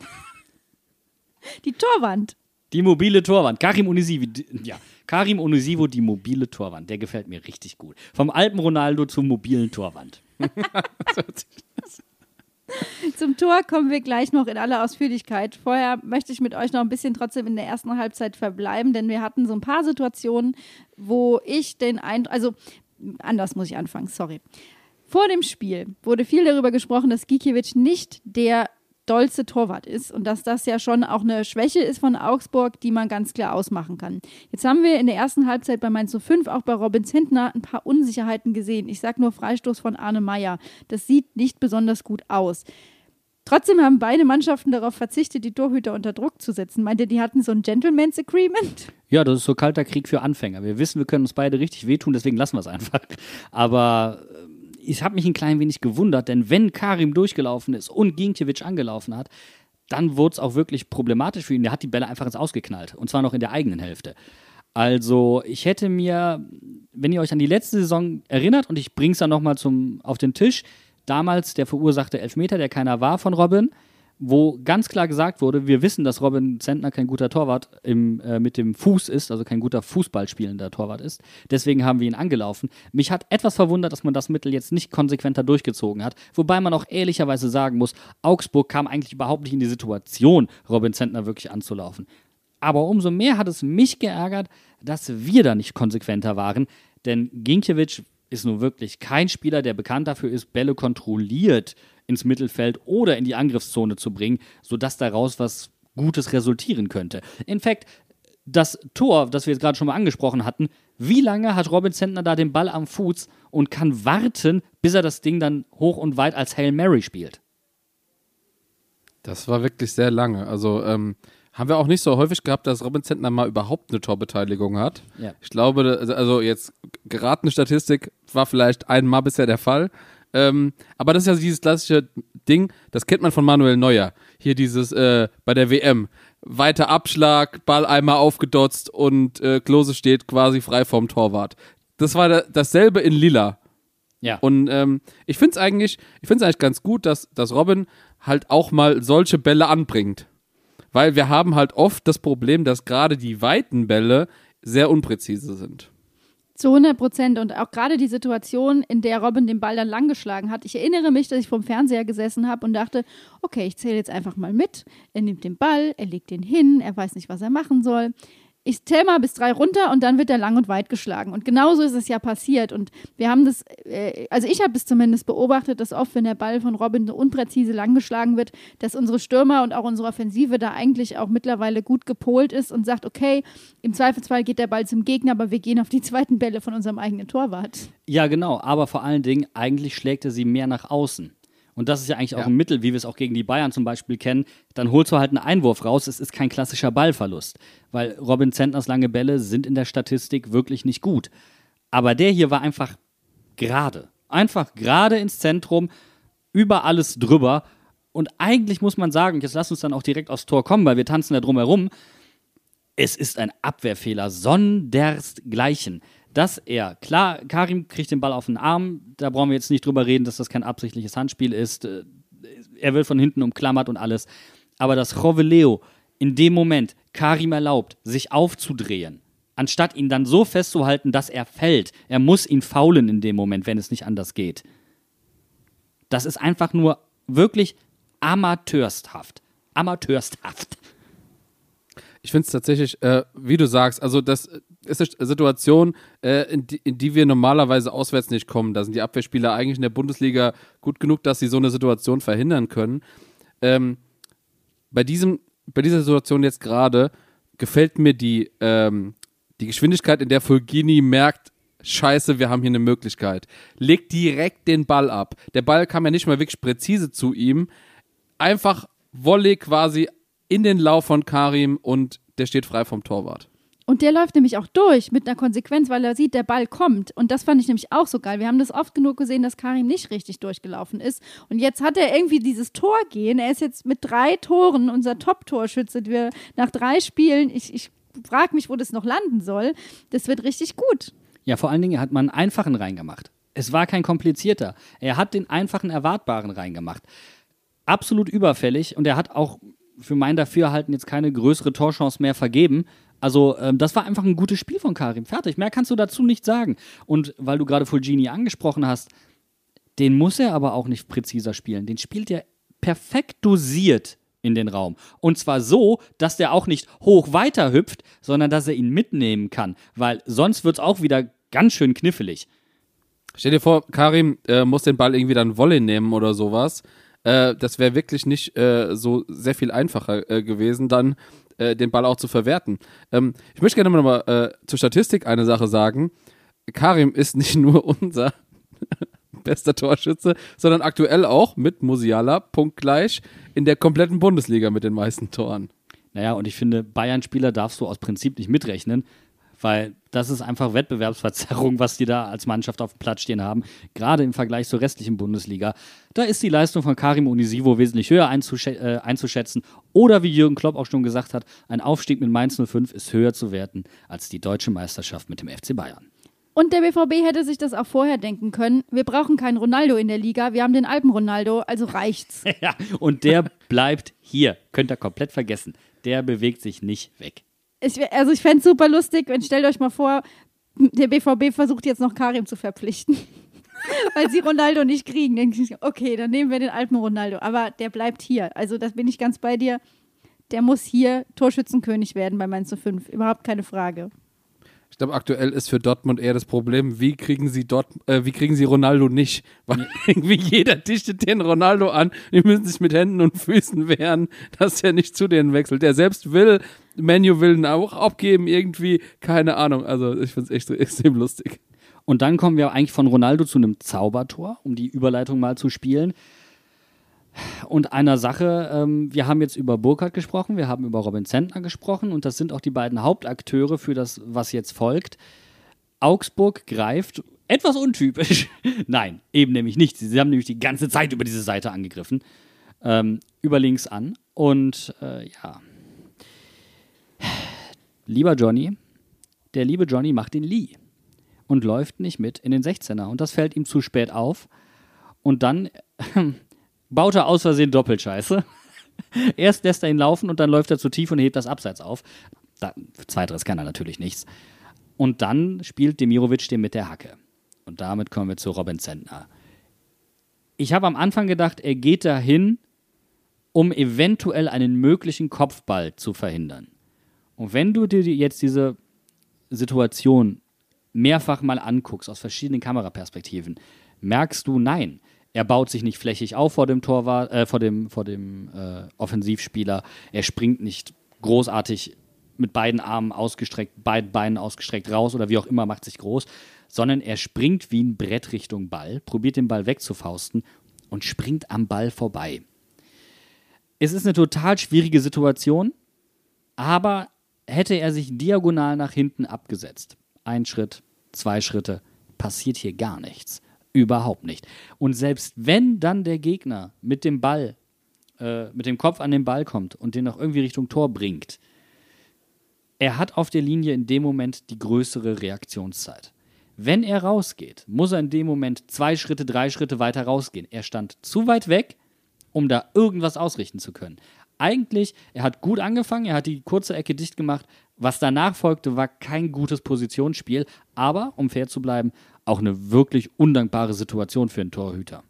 Die Torwand. Die mobile Torwand. Karim Unisivo, die- ja. Karim Unisivo, die mobile Torwand. Der gefällt mir richtig gut. Vom alten Ronaldo zum mobilen Torwand. Zum Tor kommen wir gleich noch in aller Ausführlichkeit. Vorher möchte ich mit euch noch ein bisschen trotzdem in der ersten Halbzeit verbleiben, denn wir hatten so ein paar Situationen, wo ich den Eindruck, also anders muss ich anfangen, sorry. Vor dem Spiel wurde viel darüber gesprochen, dass Gikiewicz nicht der dollste Torwart ist und dass das ja schon auch eine Schwäche ist von Augsburg, die man ganz klar ausmachen kann. Jetzt haben wir in der ersten Halbzeit bei Mainz 05 auch bei Robin Zentner ein paar Unsicherheiten gesehen. Ich sage nur Freistoß von Arne Meyer. Das sieht nicht besonders gut aus. Trotzdem haben beide Mannschaften darauf verzichtet, die Torhüter unter Druck zu setzen. Meint ihr, die hatten so ein Gentleman's Agreement? Ja, das ist so kalter Krieg für Anfänger. Wir wissen, wir können uns beide richtig wehtun, deswegen lassen wir es einfach. Aber äh, ich habe mich ein klein wenig gewundert, denn wenn Karim durchgelaufen ist und Ginkiewicz angelaufen hat, dann wurde es auch wirklich problematisch für ihn. Der hat die Bälle einfach ins Ausgeknallt. Und zwar noch in der eigenen Hälfte. Also, ich hätte mir, wenn ihr euch an die letzte Saison erinnert, und ich bringe es dann nochmal auf den Tisch, damals der verursachte Elfmeter, der keiner war von Robin, wo ganz klar gesagt wurde, wir wissen, dass Robin Zentner kein guter Torwart im, äh, mit dem Fuß ist, also kein guter Fußballspielender Torwart ist. Deswegen haben wir ihn angelaufen. Mich hat etwas verwundert, dass man das Mittel jetzt nicht konsequenter durchgezogen hat. Wobei man auch ehrlicherweise sagen muss, Augsburg kam eigentlich überhaupt nicht in die Situation, Robin Zentner wirklich anzulaufen. Aber umso mehr hat es mich geärgert, dass wir da nicht konsequenter waren, denn Ginkiewicz ist nun wirklich kein Spieler, der bekannt dafür ist, Bälle kontrolliert ins Mittelfeld oder in die Angriffszone zu bringen, sodass daraus was Gutes resultieren könnte. In fact, das Tor, das wir jetzt gerade schon mal angesprochen hatten, wie lange hat Robin Zentner da den Ball am Fuß und kann warten, bis er das Ding dann hoch und weit als Hail Mary spielt. Das war wirklich sehr lange. Also ähm, haben wir auch nicht so häufig gehabt, dass Robin Zentner mal überhaupt eine Torbeteiligung hat. Ja. Ich glaube, also- jetzt geratene Statistik war vielleicht einmal bisher der Fall. Ähm, aber das ist ja dieses klassische Ding, das kennt man von Manuel Neuer. Hier dieses äh, bei der WM. Weiter Abschlag, Ball einmal aufgedotzt und äh, Klose steht quasi frei vorm Torwart. Das war da, dasselbe in Lila. Ja. Und ähm, ich finde es eigentlich, ich eigentlich ganz gut, dass, dass Robin halt auch mal solche Bälle anbringt. Weil wir haben halt oft das Problem, dass gerade die weiten Bälle sehr unpräzise sind. Zu 100 Prozent. Und auch gerade die Situation, in der Robin den Ball dann langgeschlagen hat. Ich erinnere mich, dass ich vorm Fernseher gesessen habe und dachte, okay, ich zähle jetzt einfach mal mit. Er nimmt den Ball, er legt den hin, er weiß nicht, was er machen soll. Ich zähle mal bis drei runter und dann wird er lang und weit geschlagen. Und genauso ist es ja passiert. Und wir haben das, äh, also ich habe es zumindest beobachtet, dass oft, wenn der Ball von Robin so unpräzise lang geschlagen wird, dass unsere Stürmer und auch unsere Offensive da eigentlich auch mittlerweile gut gepolt ist und sagt, okay, im Zweifelsfall geht der Ball zum Gegner, aber wir gehen auf die zweiten Bälle von unserem eigenen Torwart. Ja, genau, aber vor allen Dingen, eigentlich schlägt er sie mehr nach außen. Und das ist ja eigentlich auch Ja. ein Mittel, wie wir es auch gegen die Bayern zum Beispiel kennen. Dann holst du halt einen Einwurf raus, es ist kein klassischer Ballverlust. Weil Robin Zentners lange Bälle sind in der Statistik wirklich nicht gut. Aber der hier war einfach gerade. Einfach gerade ins Zentrum, über alles drüber. Und eigentlich muss man sagen, jetzt lass uns dann auch direkt aufs Tor kommen, weil wir tanzen da drum herum. Es ist ein Abwehrfehler, sondersgleichen. Dass er, klar, Karim kriegt den Ball auf den Arm, da brauchen wir jetzt nicht drüber reden, dass das kein absichtliches Handspiel ist. Äh, Er wird von hinten umklammert und alles. Aber dass Joveleo in dem Moment Karim erlaubt, sich aufzudrehen, anstatt ihn dann so festzuhalten, dass er fällt, er muss ihn faulen in dem Moment, wenn es nicht anders geht. Das ist einfach nur wirklich amateursthaft. Amateursthaft. Ich finde es tatsächlich, äh, wie du sagst, also das ist eine Situation, äh, in, die, in die wir normalerweise auswärts nicht kommen. Da sind die Abwehrspieler eigentlich in der Bundesliga gut genug, dass sie so eine Situation verhindern können. Ähm, bei, diesem, bei dieser Situation jetzt gerade gefällt mir die, ähm, die Geschwindigkeit, in der Fulgini merkt, Scheiße, wir haben hier eine Möglichkeit. Legt direkt den Ball ab. Der Ball kam ja nicht mal wirklich präzise zu ihm. Einfach Volley quasi in den Lauf von Karim und der steht frei vom Torwart. Und der läuft nämlich auch durch mit einer Konsequenz, weil er sieht, der Ball kommt. Und das fand ich nämlich auch so geil. Wir haben das oft genug gesehen, dass Karim nicht richtig durchgelaufen ist. Und jetzt hat er irgendwie dieses Tor gehen. Er ist jetzt mit drei Toren unser Top-Torschütze. Wir nach drei Spielen, ich, ich frage mich, wo das noch landen soll. Das wird richtig gut. Ja, vor allen Dingen hat man einen einfachen reingemacht. Es war kein komplizierter. Er hat den einfachen Erwartbaren reingemacht. Absolut überfällig und er hat auch für mein Dafürhalten jetzt keine größere Torchance mehr vergeben. Also, ähm, das war einfach ein gutes Spiel von Karim. Fertig. Mehr kannst du dazu nicht sagen. Und weil du gerade Fulgini angesprochen hast, den muss er aber auch nicht präziser spielen. Den spielt er perfekt dosiert in den Raum. Und zwar so, dass der auch nicht hoch weiter hüpft, sondern dass er ihn mitnehmen kann. Weil sonst wird es auch wieder ganz schön knifflig. Stell dir vor, Karim äh, muss den Ball irgendwie dann Volley nehmen oder sowas. Äh, das wäre wirklich nicht äh, so sehr viel einfacher äh, gewesen, dann äh, den Ball auch zu verwerten. Ähm, ich möchte gerne mal äh, zur Statistik eine Sache sagen. Karim ist nicht nur unser bester Torschütze, sondern aktuell auch mit Musiala punktgleich in der kompletten Bundesliga mit den meisten Toren. Naja, und ich finde, Bayern-Spieler darfst du aus Prinzip nicht mitrechnen, weil das ist einfach Wettbewerbsverzerrung, was die da als Mannschaft auf dem Platz stehen haben. Gerade im Vergleich zur restlichen Bundesliga. Da ist die Leistung von Karim Unisivo wesentlich höher einzusch äh, einzuschätzen. Oder wie Jürgen Klopp auch schon gesagt hat, ein Aufstieg mit Mainz 05 ist höher zu werten als die deutsche Meisterschaft mit dem FC Bayern. Und der BVB hätte sich das auch vorher denken können. Wir brauchen keinen Ronaldo in der Liga. Wir haben den Alpen-Ronaldo, also reicht's. ja, und der bleibt hier. Könnt ihr komplett vergessen. Der bewegt sich nicht weg. Ich, also ich fände es super lustig, wenn stellt euch mal vor, der BVB versucht jetzt noch Karim zu verpflichten. Weil sie Ronaldo nicht kriegen. Denke ich, okay, dann nehmen wir den alten Ronaldo. Aber der bleibt hier. Also das bin ich ganz bei dir. Der muss hier Torschützenkönig werden bei Mainz 05. Überhaupt keine Frage. Ich glaube, aktuell ist für Dortmund eher das Problem, wie kriegen sie dort, äh, wie kriegen sie Ronaldo nicht? Weil irgendwie jeder dichtet den Ronaldo an, die müssen sich mit Händen und Füßen wehren, dass er nicht zu denen wechselt. Der selbst will, Menu will ihn auch abgeben, irgendwie, keine Ahnung. Also ich finde es echt extrem lustig. Und dann kommen wir eigentlich von Ronaldo zu einem Zaubertor, um die Überleitung mal zu spielen. Und einer Sache, ähm, wir haben jetzt über Burkhardt gesprochen, wir haben über Robin Zentner gesprochen und das sind auch die beiden Hauptakteure für das, was jetzt folgt. Augsburg greift etwas untypisch. Nein, eben nämlich nicht. Sie haben nämlich die ganze Zeit über diese Seite angegriffen. Ähm, über links an. Und äh, ja. Lieber Johnny, der liebe Johnny macht den Lee und läuft nicht mit in den 16er. Und das fällt ihm zu spät auf. Und dann baut er aus Versehen Doppelscheiße. Erst lässt er ihn laufen und dann läuft er zu tief und hebt das Abseits auf. Da, zweiteres kann er natürlich nichts. Und dann spielt Demirovic den mit der Hacke. Und damit kommen wir zu Robin Zentner. Ich habe am Anfang gedacht, er geht dahin, um eventuell einen möglichen Kopfball zu verhindern. Und wenn du dir jetzt diese Situation mehrfach mal anguckst, aus verschiedenen Kameraperspektiven, merkst du, nein, er baut sich nicht flächig auf vor dem Torwart, äh, vor dem, vor dem äh, Offensivspieler. Er springt nicht großartig mit beiden Armen ausgestreckt, beiden Beinen ausgestreckt raus oder wie auch immer, macht sich groß, sondern er springt wie ein Brett Richtung Ball, probiert den Ball wegzufausten und springt am Ball vorbei. Es ist eine total schwierige Situation, aber hätte er sich diagonal nach hinten abgesetzt, ein Schritt, zwei Schritte, passiert hier gar nichts. Überhaupt nicht. Und selbst wenn dann der Gegner mit dem Ball, äh, mit dem Kopf an den Ball kommt und den noch irgendwie Richtung Tor bringt, er hat auf der Linie in dem Moment die größere Reaktionszeit. Wenn er rausgeht, muss er in dem Moment zwei Schritte, drei Schritte weiter rausgehen. Er stand zu weit weg, um da irgendwas ausrichten zu können. Eigentlich, er hat gut angefangen, er hat die kurze Ecke dicht gemacht. Was danach folgte, war kein gutes Positionsspiel, aber, um fair zu bleiben, auch eine wirklich undankbare Situation für einen Torhüter.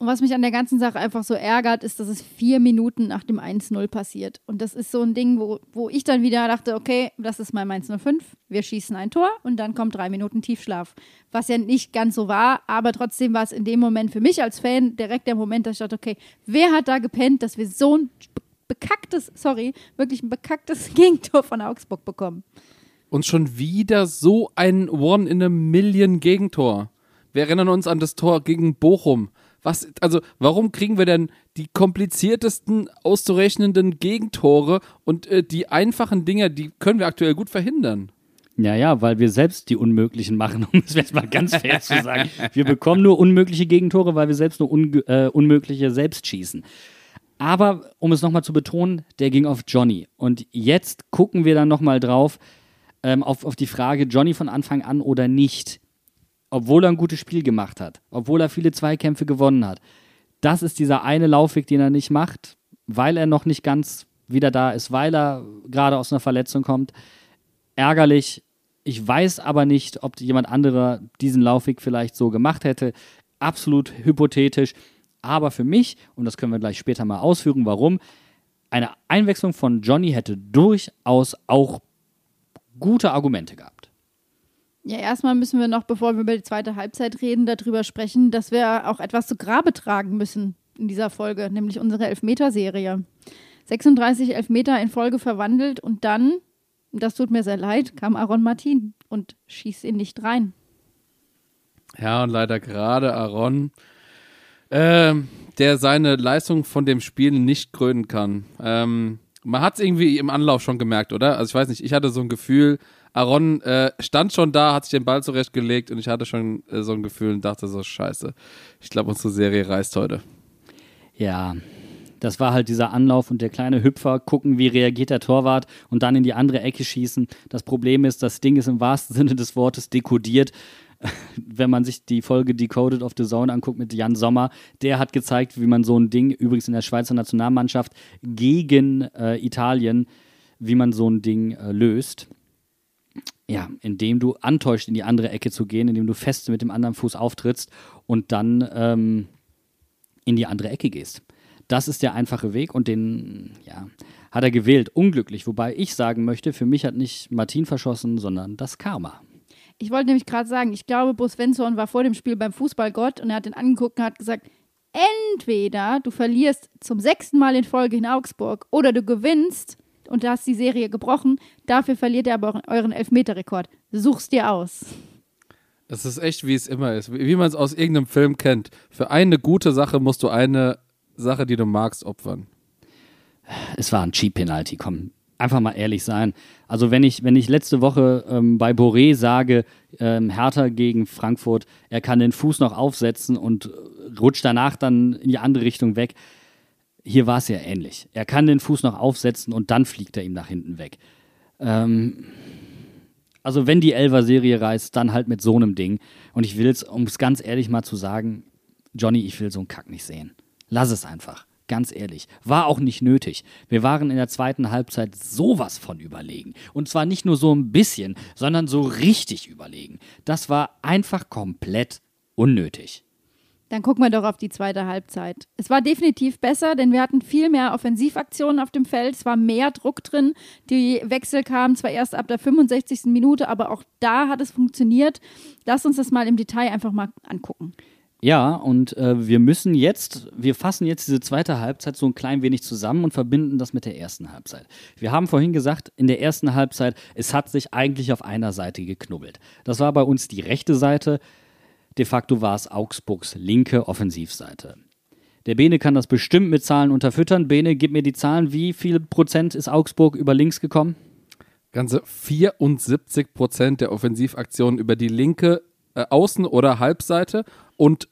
Und was mich an der ganzen Sache einfach so ärgert, ist, dass es vier Minuten nach dem 1-0 passiert. Und das ist so ein Ding, wo, wo ich dann wieder dachte, okay, das ist mein 1-0-5, wir schießen ein Tor und dann kommt drei Minuten Tiefschlaf. Was ja nicht ganz so war, aber trotzdem war es in dem Moment für mich als Fan direkt der Moment, dass ich dachte, okay, wer hat da gepennt, dass wir so ein bekacktes, sorry, wirklich ein bekacktes Gegentor von Augsburg bekommen. Und schon wieder so ein One in a Million Gegentor. Wir erinnern uns an das Tor gegen Bochum. Was, also, warum kriegen wir denn die kompliziertesten auszurechnenden Gegentore und äh, die einfachen Dinge, die können wir aktuell gut verhindern? Ja, ja, weil wir selbst die Unmöglichen machen, um es jetzt mal ganz fair zu sagen. Wir bekommen nur unmögliche Gegentore, weil wir selbst nur äh, unmögliche selbst schießen. Aber um es nochmal zu betonen, der ging auf Johnny. Und jetzt gucken wir dann nochmal drauf ähm, auf, auf die Frage, Johnny von Anfang an oder nicht. Obwohl er ein gutes Spiel gemacht hat, obwohl er viele Zweikämpfe gewonnen hat. Das ist dieser eine Laufweg, den er nicht macht, weil er noch nicht ganz wieder da ist, weil er gerade aus einer Verletzung kommt. Ärgerlich. Ich weiß aber nicht, ob jemand anderer diesen Laufweg vielleicht so gemacht hätte. Absolut hypothetisch. Aber für mich, und das können wir gleich später mal ausführen, warum, eine Einwechslung von Johnny hätte durchaus auch gute Argumente gehabt. Ja, erstmal müssen wir noch, bevor wir über die zweite Halbzeit reden, darüber sprechen, dass wir auch etwas zu Grabe tragen müssen in dieser Folge, nämlich unsere Elfmeterserie. 36 Elfmeter in Folge verwandelt und dann, das tut mir sehr leid, kam Aaron Martin und schießt ihn nicht rein. Ja, und leider gerade Aaron ähm, der seine Leistung von dem Spiel nicht krönen kann. Ähm, man hat es irgendwie im Anlauf schon gemerkt, oder? Also ich weiß nicht, ich hatte so ein Gefühl, Aaron äh, stand schon da, hat sich den Ball zurechtgelegt und ich hatte schon äh, so ein Gefühl und dachte so, scheiße, ich glaube, unsere Serie reißt heute. Ja, das war halt dieser Anlauf und der kleine Hüpfer, gucken, wie reagiert der Torwart und dann in die andere Ecke schießen. Das Problem ist, das Ding ist im wahrsten Sinne des Wortes dekodiert wenn man sich die Folge Decoded of the Zone anguckt mit Jan Sommer, der hat gezeigt, wie man so ein Ding, übrigens in der Schweizer Nationalmannschaft, gegen äh, Italien, wie man so ein Ding äh, löst. Ja, indem du antäuscht, in die andere Ecke zu gehen, indem du fest mit dem anderen Fuß auftrittst und dann ähm, in die andere Ecke gehst. Das ist der einfache Weg und den, ja, hat er gewählt. Unglücklich. Wobei ich sagen möchte, für mich hat nicht Martin verschossen, sondern das Karma. Ich wollte nämlich gerade sagen, ich glaube, Bo Svensson war vor dem Spiel beim Fußballgott und er hat den angeguckt und hat gesagt, entweder du verlierst zum sechsten Mal in Folge in Augsburg oder du gewinnst und du hast die Serie gebrochen, dafür verliert er aber euren Elfmeterrekord. Such's dir aus. Es ist echt, wie es immer ist. Wie man es aus irgendeinem Film kennt. Für eine gute Sache musst du eine Sache, die du magst, opfern. Es war ein Cheap Penalty, komm. Einfach mal ehrlich sein. Also wenn ich, wenn ich letzte Woche ähm, bei Boré sage, ähm, Hertha gegen Frankfurt, er kann den Fuß noch aufsetzen und äh, rutscht danach dann in die andere Richtung weg. Hier war es ja ähnlich. Er kann den Fuß noch aufsetzen und dann fliegt er ihm nach hinten weg. Ähm, also wenn die Elver-Serie reißt, dann halt mit so einem Ding. Und ich will es, um es ganz ehrlich mal zu sagen, Johnny, ich will so einen Kack nicht sehen. Lass es einfach. Ganz ehrlich. War auch nicht nötig. Wir waren in der zweiten Halbzeit sowas von überlegen. Und zwar nicht nur so ein bisschen, sondern so richtig überlegen. Das war einfach komplett unnötig. Dann gucken wir doch auf die zweite Halbzeit. Es war definitiv besser, denn wir hatten viel mehr Offensivaktionen auf dem Feld. Es war mehr Druck drin. Die Wechsel kamen zwar erst ab der 65. Minute, aber auch da hat es funktioniert. Lass uns das mal im Detail einfach mal angucken. Ja, und äh, wir müssen jetzt, wir fassen jetzt diese zweite Halbzeit so ein klein wenig zusammen und verbinden das mit der ersten Halbzeit. Wir haben vorhin gesagt, in der ersten Halbzeit, es hat sich eigentlich auf einer Seite geknubbelt. Das war bei uns die rechte Seite. De facto war es Augsburgs linke Offensivseite. Der Bene kann das bestimmt mit Zahlen unterfüttern. Bene, gib mir die Zahlen. Wie viel Prozent ist Augsburg über links gekommen? Ganze 74 Prozent der Offensivaktionen über die linke äh, Außen- oder Halbseite und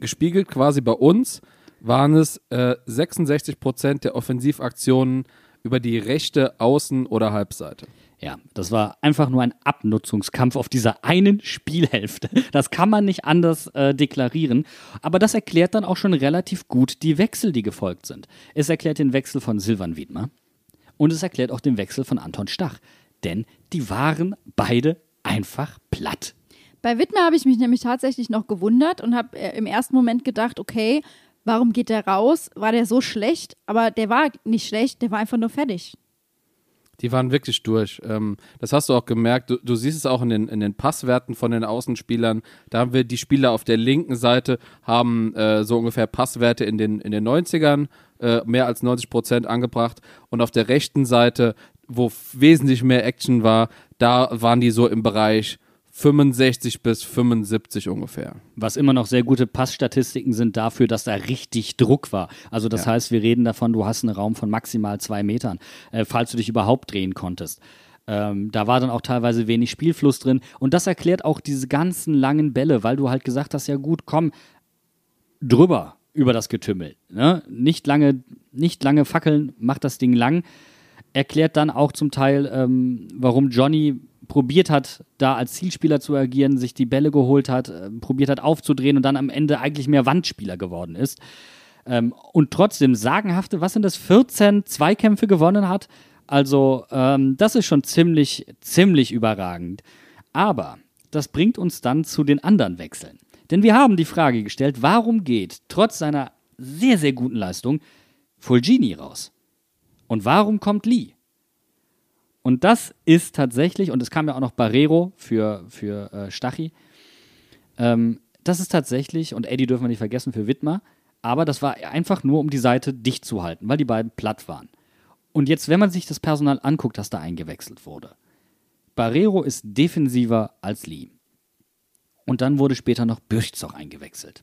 gespiegelt quasi bei uns waren es äh, 66 Prozent der Offensivaktionen über die rechte Außen- oder Halbseite. Ja, das war einfach nur ein Abnutzungskampf auf dieser einen Spielhälfte. Das kann man nicht anders äh, deklarieren. Aber das erklärt dann auch schon relativ gut die Wechsel, die gefolgt sind. Es erklärt den Wechsel von Silvan Wiedmer und es erklärt auch den Wechsel von Anton Stach. Denn die waren beide einfach platt. Bei Wittmer habe ich mich nämlich tatsächlich noch gewundert und habe äh, im ersten Moment gedacht, okay, warum geht der raus? War der so schlecht? Aber der war nicht schlecht, der war einfach nur fertig. Die waren wirklich durch. Ähm, das hast du auch gemerkt. Du, du siehst es auch in den, in den Passwerten von den Außenspielern. Da haben wir die Spieler auf der linken Seite haben äh, so ungefähr Passwerte in den, in den 90ern, äh, mehr als 90 Prozent angebracht. Und auf der rechten Seite, wo wesentlich mehr Action war, da waren die so im Bereich 65 bis 75 ungefähr. Was immer noch sehr gute Passstatistiken sind dafür, dass da richtig Druck war. Also das Ja. heißt, wir reden davon, du hast einen Raum von maximal zwei Metern, äh, falls du dich überhaupt drehen konntest. Ähm, da war dann auch teilweise wenig Spielfluss drin. Und das erklärt auch diese ganzen langen Bälle, weil du halt gesagt hast, ja gut, komm, drüber über das Getümmel. Ne? Nicht, lange, nicht lange fackeln, mach das Ding lang. Erklärt dann auch zum Teil, ähm, warum Johnny probiert hat, da als Zielspieler zu agieren, sich die Bälle geholt hat, äh, probiert hat aufzudrehen und dann am Ende eigentlich mehr Wandspieler geworden ist. Ähm, und trotzdem sagenhafte, was sind das, 14 Zweikämpfe gewonnen hat. Also ähm, das ist schon ziemlich, ziemlich überragend. Aber das bringt uns dann zu den anderen Wechseln. Denn wir haben die Frage gestellt, warum geht trotz seiner sehr, sehr guten Leistung Fulgini raus? Und warum kommt Lee? Und das ist tatsächlich, und es kam ja auch noch Barrero für, für äh, Stachy, ähm, das ist tatsächlich, und Eddie dürfen wir nicht vergessen, für Wittmer, aber das war einfach nur, um die Seite dicht zu halten, weil die beiden platt waren. Und jetzt, wenn man sich das Personal anguckt, das da eingewechselt wurde, Barrero ist defensiver als Lee. Und dann wurde später noch Bürchzoch eingewechselt.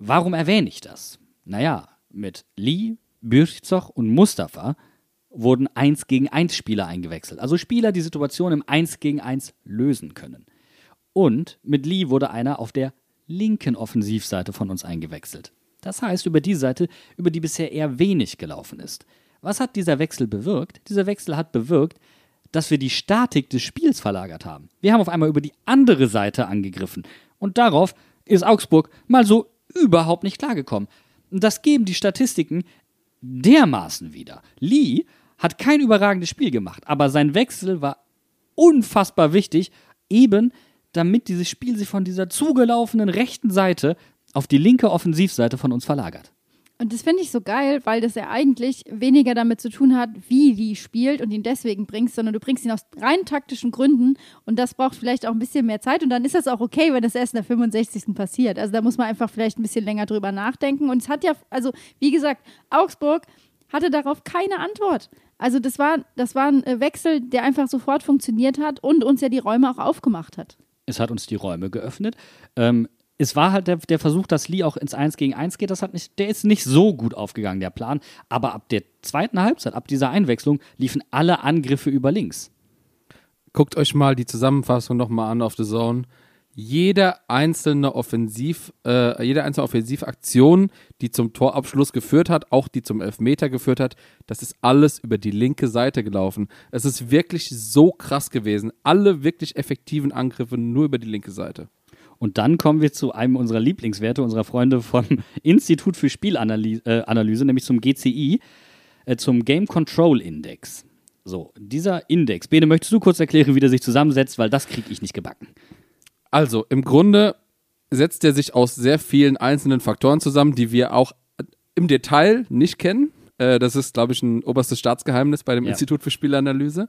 Warum erwähne ich das? Naja, mit Lee, Bürchzoch und Mustafa wurden 1 gegen 1 Spieler eingewechselt. Also Spieler, die Situation im 1 gegen 1 lösen können. Und mit Lee wurde einer auf der linken Offensivseite von uns eingewechselt. Das heißt, über die Seite, über die bisher eher wenig gelaufen ist. Was hat dieser Wechsel bewirkt? Dieser Wechsel hat bewirkt, dass wir die Statik des Spiels verlagert haben. Wir haben auf einmal über die andere Seite angegriffen. Und darauf ist Augsburg mal so überhaupt nicht klargekommen. Das geben die Statistiken dermaßen wieder. Lee hat kein überragendes Spiel gemacht, aber sein Wechsel war unfassbar wichtig, eben damit dieses Spiel sich von dieser zugelaufenen rechten Seite auf die linke Offensivseite von uns verlagert. Und das finde ich so geil, weil das ja eigentlich weniger damit zu tun hat, wie die spielt und ihn deswegen bringst, sondern du bringst ihn aus rein taktischen Gründen und das braucht vielleicht auch ein bisschen mehr Zeit und dann ist das auch okay, wenn das erst in der 65. passiert. Also da muss man einfach vielleicht ein bisschen länger drüber nachdenken und es hat ja, also wie gesagt, Augsburg hatte darauf keine Antwort. Also das war, das war ein äh, Wechsel, der einfach sofort funktioniert hat und uns ja die Räume auch aufgemacht hat. Es hat uns die Räume geöffnet. Ähm, es war halt der, der Versuch, dass Lee auch ins 1 gegen 1 geht. Das hat nicht, der ist nicht so gut aufgegangen, der Plan. Aber ab der zweiten Halbzeit, ab dieser Einwechslung, liefen alle Angriffe über links. Guckt euch mal die Zusammenfassung nochmal an auf The Zone. Jede einzelne Offensiv, äh, jede einzelne Offensivaktion, die zum Torabschluss geführt hat, auch die zum Elfmeter geführt hat, das ist alles über die linke Seite gelaufen. Es ist wirklich so krass gewesen. Alle wirklich effektiven Angriffe nur über die linke Seite. Und dann kommen wir zu einem unserer Lieblingswerte, unserer Freunde vom Institut für Spielanalyse, äh, nämlich zum GCI, äh, zum Game Control Index. So, dieser Index. Bene, möchtest du kurz erklären, wie der sich zusammensetzt, weil das kriege ich nicht gebacken. Also, im Grunde setzt er sich aus sehr vielen einzelnen Faktoren zusammen, die wir auch im Detail nicht kennen. Äh, das ist, glaube ich, ein oberstes Staatsgeheimnis bei dem Ja. Institut für Spielanalyse.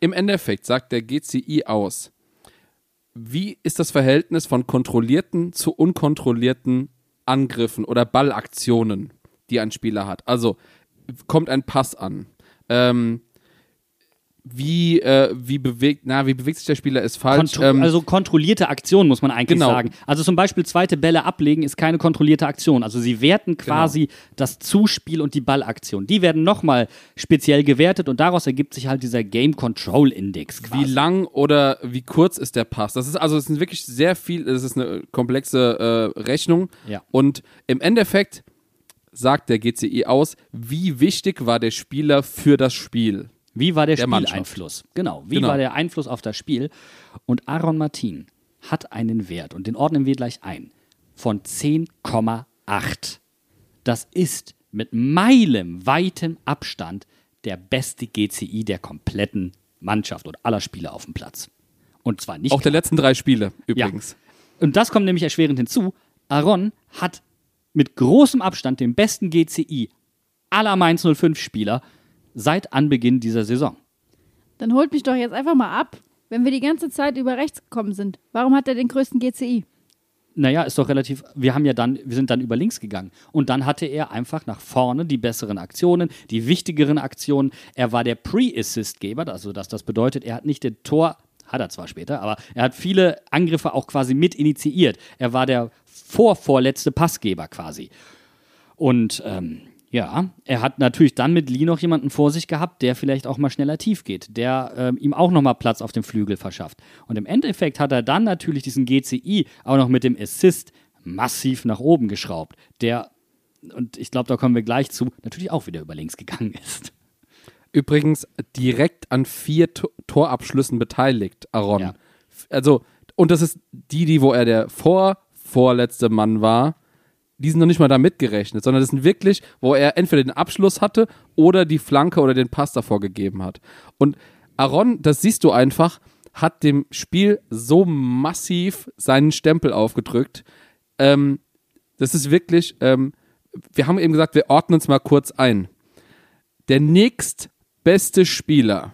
Im Endeffekt sagt der GCI aus, wie ist das Verhältnis von kontrollierten zu unkontrollierten Angriffen oder Ballaktionen, die ein Spieler hat. Also kommt ein Pass an. Ähm, wie, äh, wie bewegt, na, wie bewegt sich der Spieler ist falsch. Kontro Ähm, also kontrollierte Aktion, muss man eigentlich Genau. sagen. Also zum Beispiel zweite Bälle ablegen ist keine kontrollierte Aktion. Also sie werten Genau. quasi das Zuspiel und die Ballaktion. Die werden nochmal speziell gewertet und daraus ergibt sich halt dieser Game Control Index quasi. wie lang oder wie kurz ist der Pass? Das ist also, es sind wirklich sehr viel, es ist eine komplexe äh, Rechnung. Ja. Und im Endeffekt sagt der GCI aus, wie wichtig war der Spieler für das Spiel. Wie war der, Der Mannschaft. Spieleinfluss? Genau, wie Genau. war der Einfluss auf das Spiel? Und Aaron Martin hat einen Wert, und den ordnen wir gleich ein, von 10,8. Das ist mit meilenweitem Abstand der beste GCI der kompletten Mannschaft und aller Spieler auf dem Platz. Und zwar nicht Auch der letzten drei Spiele ja. übrigens. Und das kommt nämlich erschwerend hinzu. Aaron hat mit großem Abstand den besten GCI aller Mainz 05 Spieler seit Anbeginn dieser Saison. Dann holt mich doch jetzt einfach mal ab, wenn wir die ganze Zeit über rechts gekommen sind. Warum hat er den größten GCI? Naja, ist doch relativ. Wir haben ja dann, wir sind dann über links gegangen. Und dann hatte er einfach nach vorne die besseren Aktionen, die wichtigeren Aktionen. Er war der Pre-Assist-Geber, also dass das bedeutet, er hat nicht den Tor, hat er zwar später, aber er hat viele Angriffe auch quasi mit initiiert. Er war der vorvorletzte Passgeber quasi. Und ähm, ja, er hat natürlich dann mit Lee noch jemanden vor sich gehabt, der vielleicht auch mal schneller tief geht, der ähm, ihm auch nochmal Platz auf dem Flügel verschafft. Und im Endeffekt hat er dann natürlich diesen GCI auch noch mit dem Assist massiv nach oben geschraubt, der, und ich glaube, da kommen wir gleich zu, natürlich auch wieder über links gegangen ist. Übrigens direkt an vier Tor Torabschlüssen beteiligt, Aaron. Ja. Also, und das ist die, die, wo er der vor, vorletzte Mann war, die sind noch nicht mal da mitgerechnet, sondern das sind wirklich, wo er entweder den Abschluss hatte oder die Flanke oder den Pass davor gegeben hat. Und Aaron, das siehst du einfach, hat dem Spiel so massiv seinen Stempel aufgedrückt. Ähm, das ist wirklich, ähm, wir haben eben gesagt, wir ordnen uns mal kurz ein. Der nächstbeste Spieler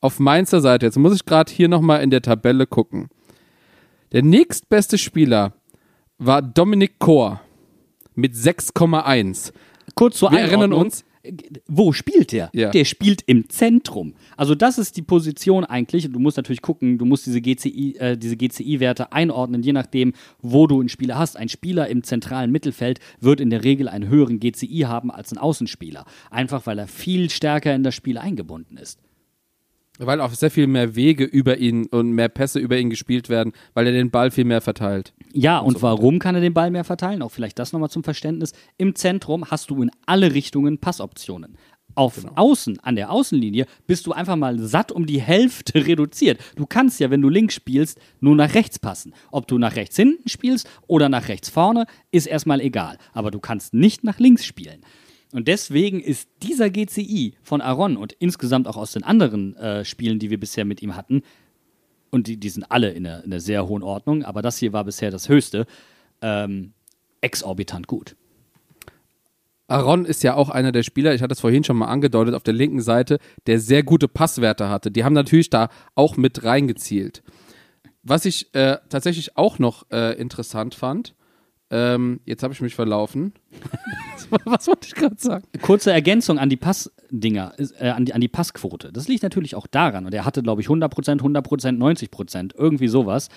auf Mainzer Seite, jetzt muss ich gerade hier nochmal in der Tabelle gucken. Der nächstbeste Spieler war Dominik Kor mit 6,1. Kurz zur Wir Einordnung. erinnern uns- Wo spielt der? Ja. Der spielt im Zentrum. Also das ist die Position eigentlich. Du musst natürlich gucken, du musst diese GCI, äh, diese GCI-Werte einordnen, je nachdem, wo du einen Spieler hast. Ein Spieler im zentralen Mittelfeld wird in der Regel einen höheren GCI haben als ein Außenspieler. Einfach weil er viel stärker in das Spiel eingebunden ist. Weil auch sehr viel mehr Wege über ihn und mehr Pässe über ihn gespielt werden, weil er den Ball viel mehr verteilt. Ja, und warum kann er den Ball mehr verteilen? Auch vielleicht das nochmal zum Verständnis. Im Zentrum hast du in alle Richtungen Passoptionen. Auf Außen, an der Außenlinie, bist du einfach mal satt um die Hälfte reduziert. Du kannst ja, wenn du links spielst, nur nach rechts passen. Ob du nach rechts hinten spielst oder nach rechts vorne, ist erstmal egal. Aber du kannst nicht nach links spielen. Und deswegen ist dieser GCI von Aaron und insgesamt auch aus den anderen äh, Spielen, die wir bisher mit ihm hatten, und die, die sind alle in einer, in einer sehr hohen Ordnung, aber das hier war bisher das höchste, ähm, exorbitant gut. Aaron ist ja auch einer der Spieler, ich hatte es vorhin schon mal angedeutet, auf der linken Seite, der sehr gute Passwerte hatte. Die haben natürlich da auch mit reingezielt. Was ich äh, tatsächlich auch noch äh, interessant fand, ähm, jetzt habe ich mich verlaufen. Was wollte ich gerade sagen? Kurze Ergänzung an die Passdinger, äh, an, die, an die Passquote. Das liegt natürlich auch daran, und er hatte, glaube ich, 100%, 100%, 90%, irgendwie sowas.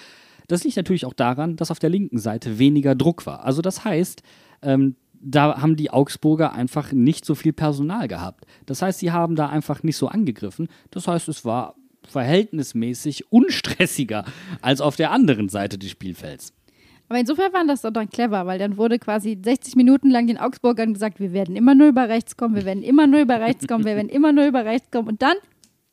Das liegt natürlich auch daran, dass auf der linken Seite weniger Druck war. Also das heißt, ähm, da haben die Augsburger einfach nicht so viel Personal gehabt. Das heißt, sie haben da einfach nicht so angegriffen. Das heißt, es war verhältnismäßig unstressiger als auf der anderen Seite des Spielfelds. Aber insofern war das doch dann clever, weil dann wurde quasi 60 Minuten lang den Augsburgern gesagt, wir werden immer nur über rechts kommen, wir werden immer nur über rechts kommen, wir werden immer nur über rechts kommen. Und dann,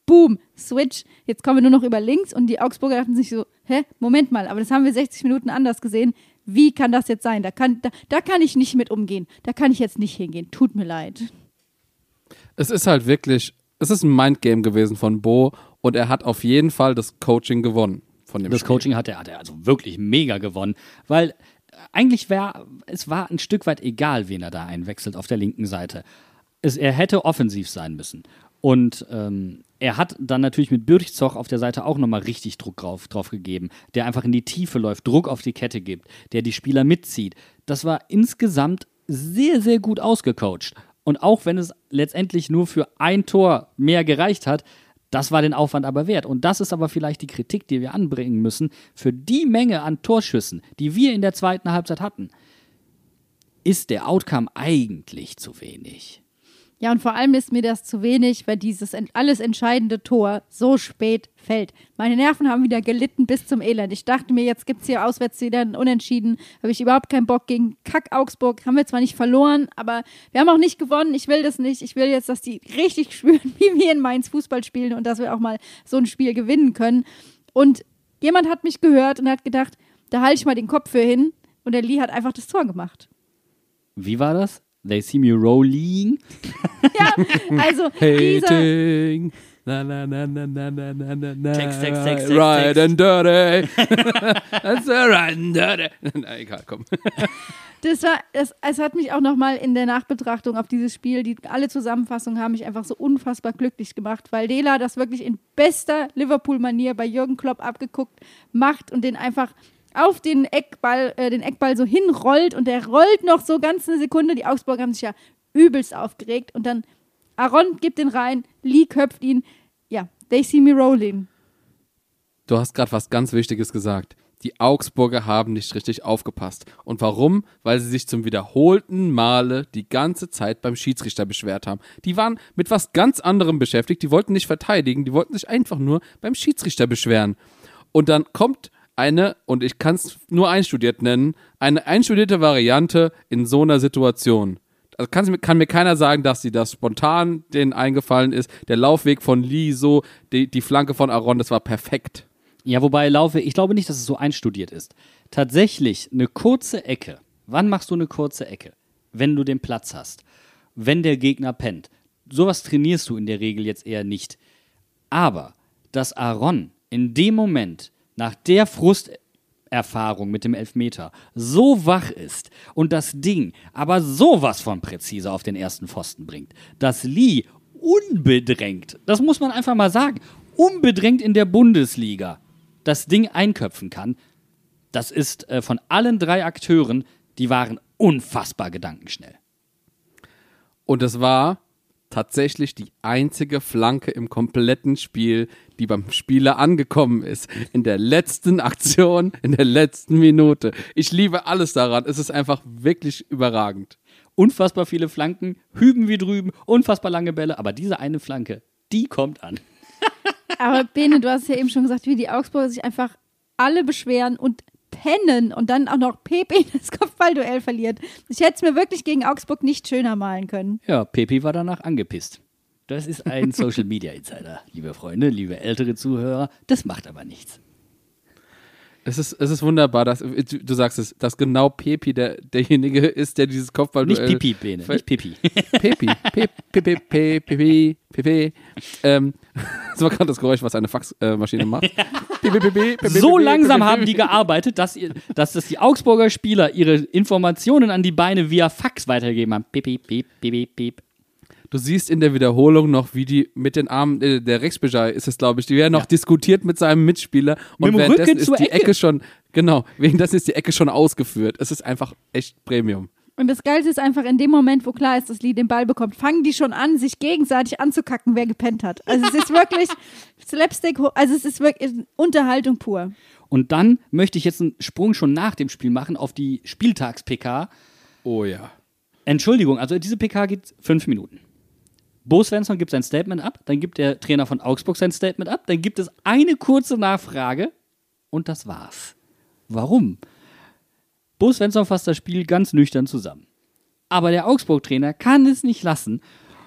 boom, Switch, jetzt kommen wir nur noch über links. Und die Augsburger dachten sich so, hä, Moment mal, aber das haben wir 60 Minuten anders gesehen. Wie kann das jetzt sein? Da kann, da, da kann ich nicht mit umgehen. Da kann ich jetzt nicht hingehen. Tut mir leid. Es ist halt wirklich, es ist ein Mindgame gewesen von Bo und er hat auf jeden Fall das Coaching gewonnen von dem Das Spiel. Coaching hat er, hat er also wirklich mega gewonnen, weil eigentlich wäre, es war ein Stück weit egal, wen er da einwechselt auf der linken Seite. Es, er hätte offensiv sein müssen. Und ähm, er hat dann natürlich mit Bürchzoch auf der Seite auch nochmal richtig Druck drauf, drauf gegeben, der einfach in die Tiefe läuft, Druck auf die Kette gibt, der die Spieler mitzieht. Das war insgesamt sehr, sehr gut ausgecoacht. Und auch wenn es letztendlich nur für ein Tor mehr gereicht hat, das war den Aufwand aber wert. Und das ist aber vielleicht die Kritik, die wir anbringen müssen. Für die Menge an Torschüssen, die wir in der zweiten Halbzeit hatten, ist der Outcome eigentlich zu wenig. Ja, und vor allem ist mir das zu wenig, weil dieses alles entscheidende Tor so spät fällt. Meine Nerven haben wieder gelitten bis zum Elend. Ich dachte mir, jetzt gibt es hier auswärts wieder ein Unentschieden. Habe ich überhaupt keinen Bock gegen Kack Augsburg. Haben wir zwar nicht verloren, aber wir haben auch nicht gewonnen. Ich will das nicht. Ich will jetzt, dass die richtig spüren, wie wir in Mainz Fußball spielen und dass wir auch mal so ein Spiel gewinnen können. Und jemand hat mich gehört und hat gedacht, da halte ich mal den Kopf für hin. Und der Lee hat einfach das Tor gemacht. Wie war das? They see me rolling. Ja, also Hating. Na, na, na, na, na, na, na, na, na. Text, Text, Text, Text, Right Text. and dirty. That's a right and dirty. Na, egal, komm. Das war, das, es hat mich auch nochmal in der Nachbetrachtung auf dieses Spiel, die alle Zusammenfassungen haben mich einfach so unfassbar glücklich gemacht, weil Dela das wirklich in bester Liverpool-Manier bei Jürgen Klopp abgeguckt macht und den einfach auf den Eckball, äh, den Eckball so hinrollt und der rollt noch so ganz eine Sekunde. Die Augsburger haben sich ja übelst aufgeregt und dann Aaron gibt den rein, Lee köpft ihn. Ja, they see me rolling. Du hast gerade was ganz Wichtiges gesagt. Die Augsburger haben nicht richtig aufgepasst. Und warum? Weil sie sich zum wiederholten Male die ganze Zeit beim Schiedsrichter beschwert haben. Die waren mit was ganz anderem beschäftigt. Die wollten nicht verteidigen, die wollten sich einfach nur beim Schiedsrichter beschweren. Und dann kommt eine, und ich kann es nur einstudiert nennen, eine einstudierte Variante in so einer Situation. Also kann's mir- kann mir keiner sagen, dass sie das spontan denen eingefallen ist. Der Laufweg von Lee, so die, die Flanke von Aaron, das war perfekt. Ja, wobei Laufe, ich glaube nicht, dass es so einstudiert ist. Tatsächlich eine kurze Ecke. Wann machst du eine kurze Ecke? Wenn du den Platz hast. Wenn der Gegner pennt. Sowas trainierst du in der Regel jetzt eher nicht. Aber dass Aaron in dem Moment nach der Frusterfahrung mit dem Elfmeter so wach ist und das Ding aber sowas von präzise auf den ersten Pfosten bringt, dass Lee unbedrängt, das muss man einfach mal sagen, unbedrängt in der Bundesliga das Ding einköpfen kann, das ist äh, von allen drei Akteuren, die waren unfassbar gedankenschnell. Und es war tatsächlich die einzige Flanke im kompletten Spiel, die beim Spieler angekommen ist. In der letzten Aktion, in der letzten Minute. Ich liebe alles daran. Es ist einfach wirklich überragend. Unfassbar viele Flanken, hüben wie drüben, unfassbar lange Bälle, aber diese eine Flanke, die kommt an. Aber Bene, du hast ja eben schon gesagt, wie die Augsburger sich einfach alle beschweren und pennen und dann auch noch Pepe das Kopfballduell verliert. Ich hätte es mir wirklich gegen Augsburg nicht schöner malen können. Ja, Pepi war danach angepisst. Das ist ein Social Media Insider, liebe Freunde, liebe ältere Zuhörer. Das macht aber nichts. Es ist, es ist wunderbar, dass du, du sagst es, dass genau Pepi der, derjenige ist, der dieses Kopfball Nicht Pipi, Bene, nicht Pipi. Pepi, Pepi, Pepi, Pepi, Pepi. Ähm, das war gerade das Geräusch, was eine Faxmaschine macht. So langsam haben die gearbeitet, dass, ihr, dass das die Augsburger Spieler ihre Informationen an die Beine via Fax weitergegeben haben. Pipi, piep, piep, piep. Du siehst in der Wiederholung noch, wie die mit den Armen, äh, der Rechtsbejai ist es, glaube ich, die werden noch diskutiert mit seinem Mitspieler und Mit dem währenddessen Rücken ist die Ecke. Ecke schon, genau, währenddessen ist die Ecke schon ausgeführt. Es ist einfach echt Premium. Und das Geilste ist einfach, in dem Moment, wo klar ist, dass Lee den Ball bekommt, fangen die schon an, sich gegenseitig anzukacken, wer gepennt hat. Also es ist wirklich Slapstick, also es ist wirklich Unterhaltung pur. Und dann möchte ich jetzt einen Sprung schon nach dem Spiel machen auf die Spieltags-PK. Oh ja. Entschuldigung, also diese PK geht fünf Minuten. Bo Svensson gibt sein Statement ab, dann gibt der Trainer von Augsburg sein Statement ab, dann gibt es eine kurze Nachfrage und das war's. Warum? Bo Svensson fasst das Spiel ganz nüchtern zusammen. Aber der Augsburg-Trainer kann es nicht lassen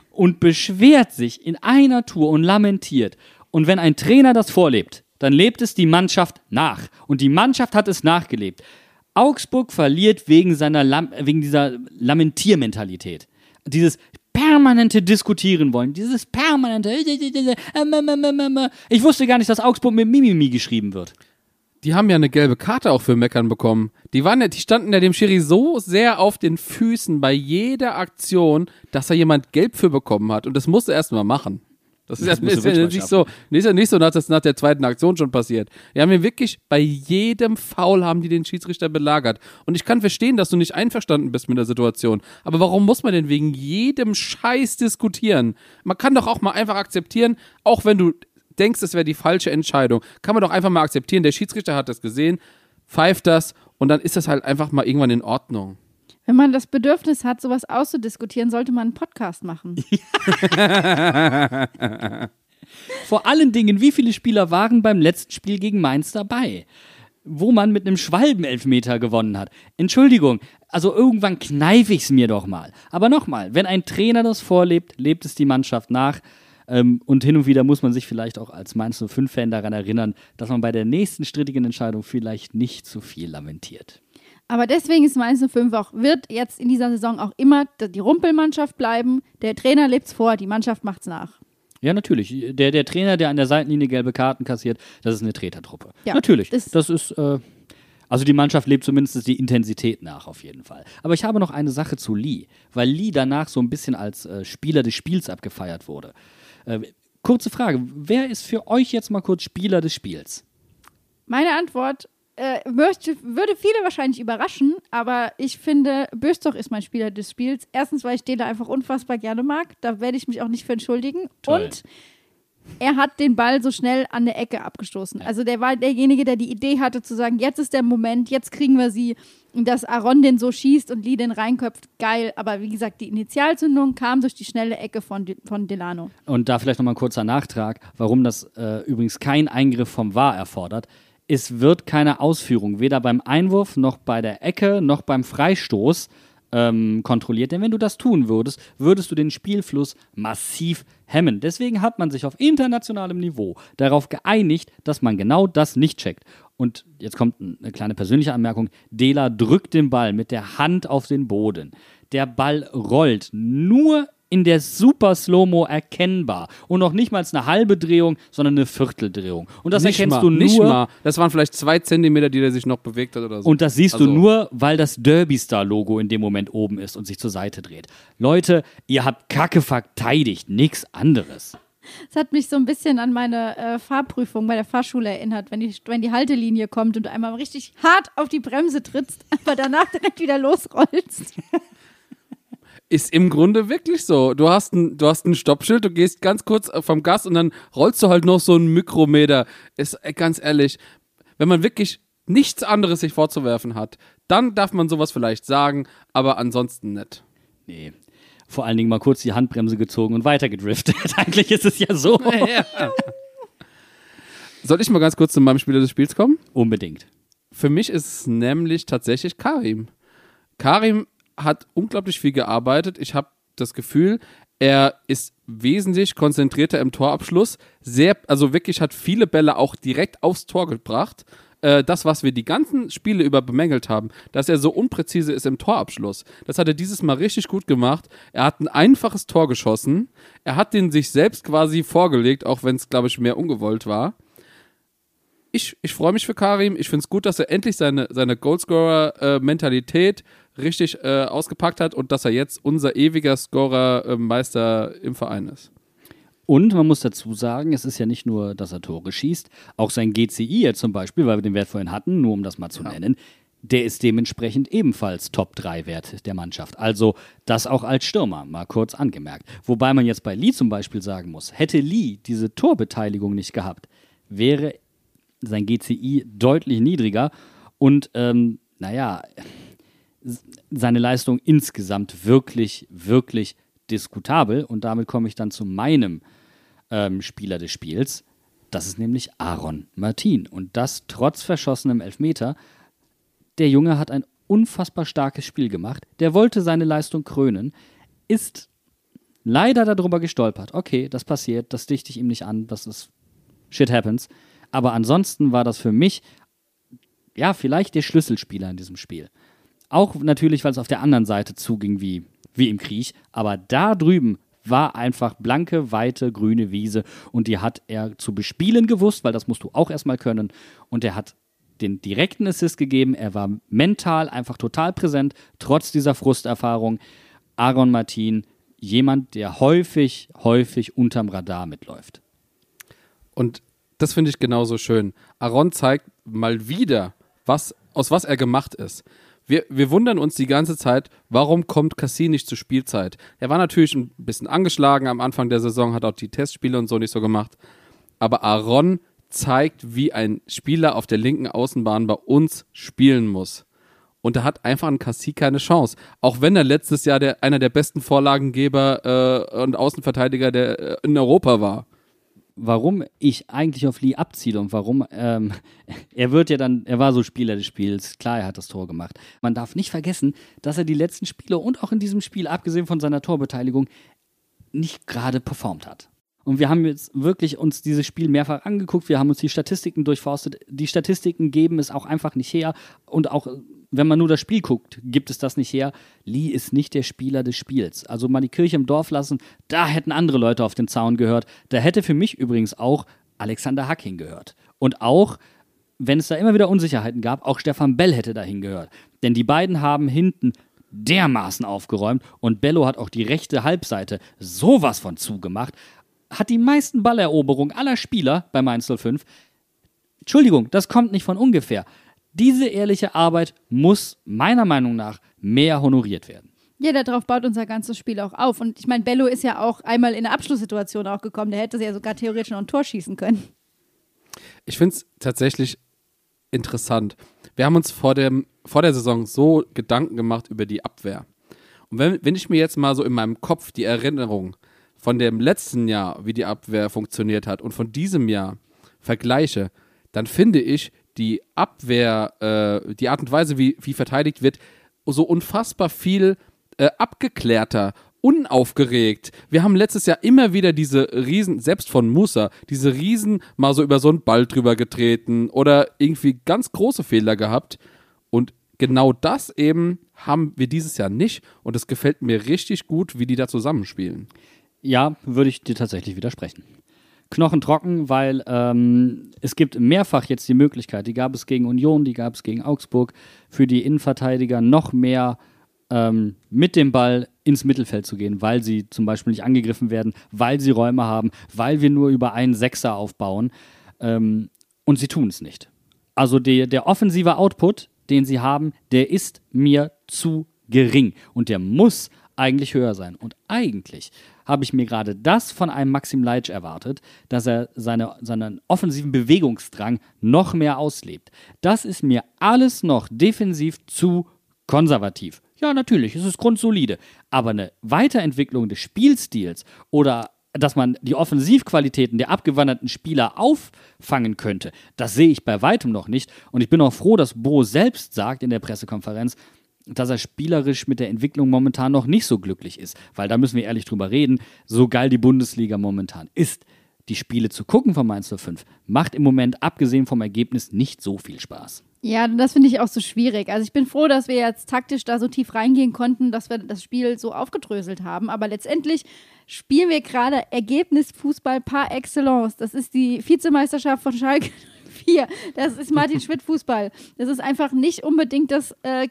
und beschwert sich in einer Tour und lamentiert. Und wenn ein Trainer das vorlebt, dann lebt es die Mannschaft nach. Und die Mannschaft hat es nachgelebt. Augsburg verliert wegen, seiner Lam wegen dieser Lamentiermentalität. Dieses permanente Diskutieren wollen. Dieses permanente. Ich wusste gar nicht, dass Augsburg mit Mimimi geschrieben wird. Die haben ja eine gelbe Karte auch für Meckern bekommen. Die waren ja, die standen ja dem Schiri so sehr auf den Füßen bei jeder Aktion, dass da jemand gelb für bekommen hat. Und das musste er erst mal machen. Das ist, Das ja, ist ja nicht so, ist ja nicht so, dass das nach der zweiten Aktion schon passiert. Die haben ja wirklich bei jedem Foul haben die den Schiedsrichter belagert. Und ich kann verstehen, dass du nicht einverstanden bist mit der Situation. Aber warum muss man denn wegen jedem Scheiß diskutieren? Man kann doch auch mal einfach akzeptieren, auch wenn du denkst, es wäre die falsche Entscheidung, kann man doch einfach mal akzeptieren, der Schiedsrichter hat das gesehen, pfeift das und dann ist das halt einfach mal irgendwann in Ordnung. Wenn man das Bedürfnis hat, sowas auszudiskutieren, sollte man einen Podcast machen. Vor allen Dingen, wie viele Spieler waren beim letzten Spiel gegen Mainz dabei? Wo man mit einem Schwalbenelfmeter gewonnen hat. Entschuldigung, also irgendwann kneife ich es mir doch mal. Aber nochmal, wenn ein Trainer das vorlebt, lebt es die Mannschaft nach. Ähm, und hin und wieder muss man sich vielleicht auch als Mainz 05-Fan daran erinnern, dass man bei der nächsten strittigen Entscheidung vielleicht nicht zu viel lamentiert. Aber deswegen ist Mainz 05 auch, wird jetzt in dieser Saison auch immer die Rumpelmannschaft bleiben. Der Trainer lebt's vor, die Mannschaft macht's nach. Ja, natürlich. Der, der Trainer, der an der Seitenlinie gelbe Karten kassiert, das ist eine Tretertruppe. Ja, natürlich. das- Das, ist, äh, also die Mannschaft lebt zumindest die Intensität nach, auf jeden Fall. Aber ich habe noch eine Sache zu Lee, weil Lee danach so ein bisschen als äh, Spieler des Spiels abgefeiert wurde. Äh, kurze Frage, wer ist für euch jetzt mal kurz Spieler des Spiels? Meine Antwort äh, möchte, würde viele wahrscheinlich überraschen, aber ich finde, Böstoch ist mein Spieler des Spiels. Erstens, weil ich den da einfach unfassbar gerne mag. Da werde ich mich auch nicht für entschuldigen. Toll. Und er hat den Ball so schnell an der Ecke abgestoßen. Also der war derjenige, der die Idee hatte zu sagen, jetzt ist der Moment, jetzt kriegen wir sie. Und dass Aaron den so schießt und Lee den reinköpft, geil. Aber wie gesagt, die Initialzündung kam durch die schnelle Ecke von, De von Delano. Und da vielleicht nochmal ein kurzer Nachtrag, warum das äh, übrigens kein Eingriff vom VAR erfordert. Es wird keine Ausführung, weder beim Einwurf noch bei der Ecke noch beim Freistoß ähm, kontrolliert. Denn wenn du das tun würdest, würdest du den Spielfluss massiv hemmen. Deswegen hat man sich auf internationalem Niveau darauf geeinigt, dass man genau das nicht checkt. Und jetzt kommt eine kleine persönliche Anmerkung. Dela drückt den Ball mit der Hand auf den Boden. Der Ball rollt nur in der super Slow-Mo erkennbar. Und noch nicht mal eine halbe Drehung, sondern eine Vierteldrehung. Und das nicht erkennst mal, du nur. Nicht mal. Das waren vielleicht zwei Zentimeter, die der sich noch bewegt hat oder so. Und das siehst Also- du nur, weil das Derby-Star-Logo in dem Moment oben ist und sich zur Seite dreht. Leute, ihr habt Kacke verteidigt, nix anderes. Es hat mich so ein bisschen an meine äh, Fahrprüfung bei der Fahrschule erinnert, wenn die, wenn die Haltelinie kommt und du einmal richtig hart auf die Bremse trittst, aber danach direkt wieder losrollst. Ist im Grunde wirklich so. Du hast ein, du hast ein Stoppschild, du gehst ganz kurz vom Gas und dann rollst du halt noch so einen Mikrometer. Ist äh, ganz ehrlich, wenn man wirklich nichts anderes sich vorzuwerfen hat, dann darf man sowas vielleicht sagen, aber ansonsten nicht. Nee. Vor allen Dingen mal kurz die Handbremse gezogen und weiter gedriftet. Eigentlich ist es ja so. Soll ich mal ganz kurz zu meinem Spieler des Spiels kommen? Unbedingt. Für mich ist es nämlich tatsächlich Karim. Karim hat unglaublich viel gearbeitet. Ich habe das Gefühl, er ist wesentlich konzentrierter im Torabschluss. Sehr, also wirklich hat viele Bälle auch direkt aufs Tor gebracht. Äh, das, was wir die ganzen Spiele über bemängelt haben, dass er so unpräzise ist im Torabschluss. Das hat er dieses Mal richtig gut gemacht. Er hat ein einfaches Tor geschossen. Er hat den sich selbst quasi vorgelegt, auch wenn es, glaube ich, mehr ungewollt war ich, ich freue mich für Karim. Ich finde es gut, dass er endlich seine, seine Goalscorer-Mentalität richtig äh, ausgepackt hat und dass er jetzt unser ewiger Scorer-Meister im Verein ist. Und man muss dazu sagen, es ist ja nicht nur, dass er Tore schießt, auch sein GCI jetzt zum Beispiel, weil wir den Wert vorhin hatten, nur um das mal zu nennen, der ist dementsprechend ebenfalls Top-3-Wert der Mannschaft. Also das auch als Stürmer, mal kurz angemerkt. Wobei man jetzt bei Lee zum Beispiel sagen muss, hätte Lee diese Torbeteiligung nicht gehabt, wäre sein GCI deutlich niedriger und ähm, naja, seine Leistung insgesamt wirklich, wirklich diskutabel. Und damit komme ich dann zu meinem ähm, Spieler des Spiels. Das ist nämlich Aaron Martin. Und das trotz verschossenem Elfmeter. Der Junge hat ein unfassbar starkes Spiel gemacht. Der wollte seine Leistung krönen, ist leider darüber gestolpert. Okay, das passiert, das dichte ich ihm nicht an, das ist shit happens. Aber ansonsten war das für mich, ja, vielleicht der Schlüsselspieler in diesem Spiel. Auch natürlich, weil es auf der anderen Seite zuging wie, wie im Krieg. Aber da drüben war einfach blanke, weite, grüne Wiese und die hat er zu bespielen gewusst, weil das musst du auch erstmal können. Und er hat den direkten Assist gegeben. Er war mental einfach total präsent, trotz dieser Frusterfahrung. Aaron Martin, jemand, der häufig, häufig unterm Radar mitläuft. Und das finde ich genauso schön. Aaron zeigt mal wieder, was, aus was er gemacht ist wir, wir wundern uns die ganze Zeit, warum kommt Cassie nicht zur Spielzeit? Er war natürlich ein bisschen angeschlagen am Anfang der Saison, hat auch die Testspiele und so nicht so gemacht. Aber Aaron zeigt, wie ein Spieler auf der linken Außenbahn bei uns spielen muss. Und da hat einfach ein Cassie keine Chance. Auch wenn er letztes Jahr der, einer der besten Vorlagengeber äh, und Außenverteidiger der, äh, in Europa war warum ich eigentlich auf Lee abziele und warum ähm, er wird ja dann, er war so Spieler des Spiels, klar, er hat das Tor gemacht. Man darf nicht vergessen, dass er die letzten Spiele und auch in diesem Spiel, abgesehen von seiner Torbeteiligung, nicht gerade performt hat. Und wir haben jetzt wirklich uns dieses Spiel mehrfach angeguckt, wir haben uns die Statistiken durchforstet. Die Statistiken geben es auch einfach nicht her und auch wenn man nur das Spiel guckt, gibt es das nicht her. Lee ist nicht der Spieler des Spiels. Also mal die Kirche im Dorf lassen, da hätten andere Leute auf den Zaun gehört. Da hätte für mich übrigens auch Alexander Hacking gehört. Und auch, wenn es da immer wieder Unsicherheiten gab, auch Stefan Bell hätte dahin gehört. Denn die beiden haben hinten dermaßen aufgeräumt und Bello hat auch die rechte Halbseite sowas von zugemacht, hat die meisten Balleroberungen aller Spieler bei Mainz 05. Entschuldigung, das kommt nicht von ungefähr. Diese ehrliche Arbeit muss meiner Meinung nach mehr honoriert werden. Ja, darauf baut unser ganzes Spiel auch auf. Und ich meine, Bello ist ja auch einmal in eine Abschlusssituation auch gekommen. Der hätte ja sogar theoretisch noch ein Tor schießen können. Ich finde es tatsächlich interessant. Wir haben uns vor, dem, vor der Saison so Gedanken gemacht über die Abwehr. Und wenn, wenn ich mir jetzt mal so in meinem Kopf die Erinnerung von dem letzten Jahr, wie die Abwehr funktioniert hat, und von diesem Jahr vergleiche, dann finde ich, die Abwehr, äh, die Art und Weise, wie, wie verteidigt wird, so unfassbar viel äh, abgeklärter, unaufgeregt. Wir haben letztes Jahr immer wieder diese Riesen, selbst von Musa, diese Riesen mal so über so einen Ball drüber getreten oder irgendwie ganz große Fehler gehabt. Und genau das eben haben wir dieses Jahr nicht. Und es gefällt mir richtig gut, wie die da zusammenspielen. Ja, würde ich dir tatsächlich widersprechen knochentrocken, weil ähm, es gibt mehrfach jetzt die Möglichkeit, die gab es gegen Union, die gab es gegen Augsburg, für die Innenverteidiger noch mehr ähm, mit dem Ball ins Mittelfeld zu gehen, weil sie zum Beispiel nicht angegriffen werden, weil sie Räume haben, weil wir nur über einen Sechser aufbauen. Ähm, und sie tun es nicht. Also die, der offensive Output, den sie haben, der ist mir zu gering und der muss eigentlich höher sein. Und eigentlich habe ich mir gerade das von einem Maxim Leitsch erwartet, dass er seine, seinen offensiven Bewegungsdrang noch mehr auslebt. Das ist mir alles noch defensiv zu konservativ. Ja, natürlich, es ist grundsolide. Aber eine Weiterentwicklung des Spielstils oder dass man die Offensivqualitäten der abgewanderten Spieler auffangen könnte, das sehe ich bei weitem noch nicht. Und ich bin auch froh, dass Bo selbst sagt in der Pressekonferenz, dass er spielerisch mit der Entwicklung momentan noch nicht so glücklich ist. Weil da müssen wir ehrlich drüber reden, so geil die Bundesliga momentan ist. Die Spiele zu gucken von Mainz 05 macht im Moment, abgesehen vom Ergebnis, nicht so viel Spaß. Ja, das finde ich auch so schwierig. Also ich bin froh, dass wir jetzt taktisch da so tief reingehen konnten, dass wir das Spiel so aufgedröselt haben. Aber letztendlich spielen wir gerade Ergebnisfußball par excellence. Das ist die Vizemeisterschaft von Schalke 4. Das ist Martin Schmidt Fußball. Das ist einfach nicht unbedingt das äh,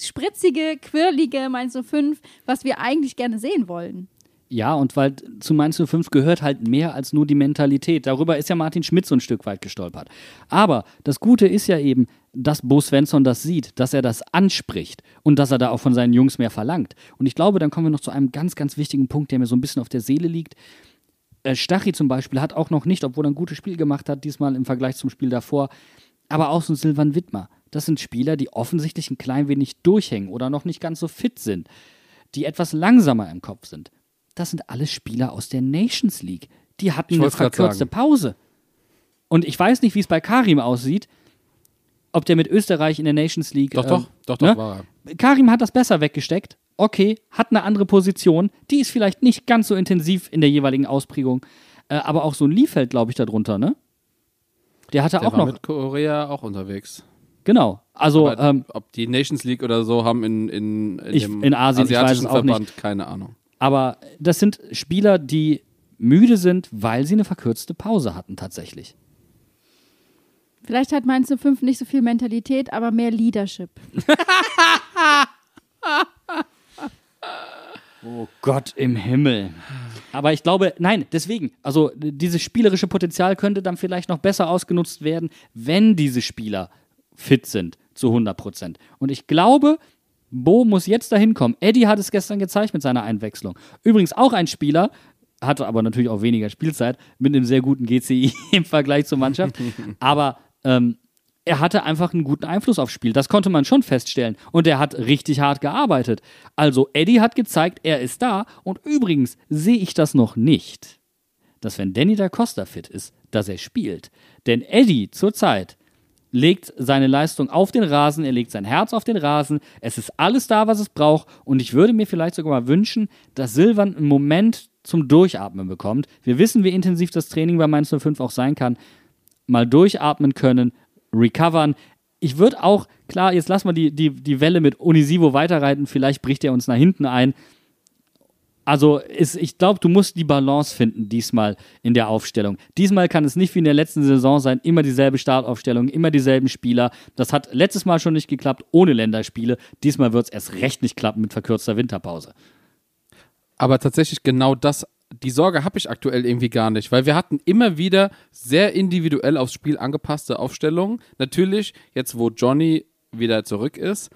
spritzige, quirlige Mainz 05, was wir eigentlich gerne sehen wollen. Ja, und weil zu Mainz 05 gehört halt mehr als nur die Mentalität. Darüber ist ja Martin Schmidt so ein Stück weit gestolpert. Aber das Gute ist ja eben, dass Bo Svensson das sieht, dass er das anspricht und dass er da auch von seinen Jungs mehr verlangt. Und ich glaube, dann kommen wir noch zu einem ganz, ganz wichtigen Punkt, der mir so ein bisschen auf der Seele liegt. Äh, Stachy zum Beispiel hat auch noch nicht, obwohl er ein gutes Spiel gemacht hat, diesmal im Vergleich zum Spiel davor, aber auch so ein Silvan Wittmer. Das sind Spieler, die offensichtlich ein klein wenig durchhängen oder noch nicht ganz so fit sind, die etwas langsamer im Kopf sind. Das sind alles Spieler aus der Nations League. Die hatten eine verkürzte. Pause. Und ich weiß nicht, wie es bei Karim aussieht, ob der mit Österreich in der Nations League. Doch, ähm, doch, doch, doch, ne? war er. Karim hat das besser weggesteckt. Okay, hat eine andere Position. Die ist vielleicht nicht ganz so intensiv in der jeweiligen Ausprägung. Äh, aber auch so ein Liefeld, glaube ich, darunter, ne? Der hatte Der auch war noch. mit Korea auch unterwegs. Genau. Also, Aber ähm, ob die Nations League oder so haben in, in, in Ich- dem in Asien, ich weiß asiatischen es auch nicht. Verband keine Ahnung. aber das sind Spieler, die müde sind, weil sie eine verkürzte Pause hatten, tatsächlich. Vielleicht hat Mainz 05 nicht so viel Mentalität, aber mehr Leadership. Oh Gott im Himmel. Aber ich glaube, nein, deswegen, also dieses spielerische Potenzial könnte dann vielleicht noch besser ausgenutzt werden, wenn diese Spieler fit sind zu 100 Prozent. Und ich glaube, Bo muss jetzt dahin kommen. Eddie hat es gestern gezeigt mit seiner Einwechslung. Übrigens auch ein Spieler, hatte aber natürlich auch weniger Spielzeit, mit einem sehr guten GCI im Vergleich zur Mannschaft. aber ähm, er hatte einfach einen guten Einfluss aufs Spiel. Das konnte man schon feststellen. Und er hat richtig hart gearbeitet. Also Eddie hat gezeigt, er ist da. Und übrigens sehe ich das noch nicht, dass wenn Danny da Costa fit ist, dass er spielt. Denn Eddie zurzeit legt seine Leistung auf den Rasen, er legt sein Herz auf den Rasen. Es ist alles da, was es braucht. Und ich würde mir vielleicht sogar mal wünschen, dass Silvan einen Moment zum Durchatmen bekommt. Wir wissen, wie intensiv das Training bei Mainz 05 auch sein kann. Mal durchatmen können, recovern. Ich würde auch, klar, jetzt lassen wir die, die, die Welle mit Unisivo weiterreiten, vielleicht bricht er uns nach hinten ein. Also ist, ich glaube, du musst die Balance finden diesmal in der Aufstellung. Diesmal kann es nicht wie in der letzten Saison sein, immer dieselbe Startaufstellung, immer dieselben Spieler. Das hat letztes Mal schon nicht geklappt ohne Länderspiele. Diesmal wird es erst recht nicht klappen mit verkürzter Winterpause. Aber tatsächlich genau das, die Sorge habe ich aktuell irgendwie gar nicht, weil wir hatten immer wieder sehr individuell aufs Spiel angepasste Aufstellungen. Natürlich, jetzt wo Johnny wieder zurück ist,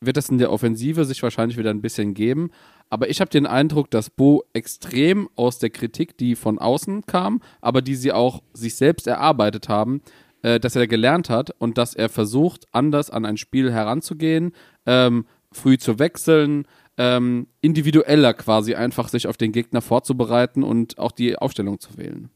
wird das in der Offensive sich wahrscheinlich wieder ein bisschen geben. Aber ich habe den Eindruck, dass Bo extrem aus der Kritik, die von außen kam, aber die sie auch sich selbst erarbeitet haben, äh, dass er gelernt hat und dass er versucht, anders an ein Spiel heranzugehen, ähm, früh zu wechseln, ähm, individueller quasi einfach sich auf den Gegner vorzubereiten und auch die Aufstellung zu wählen.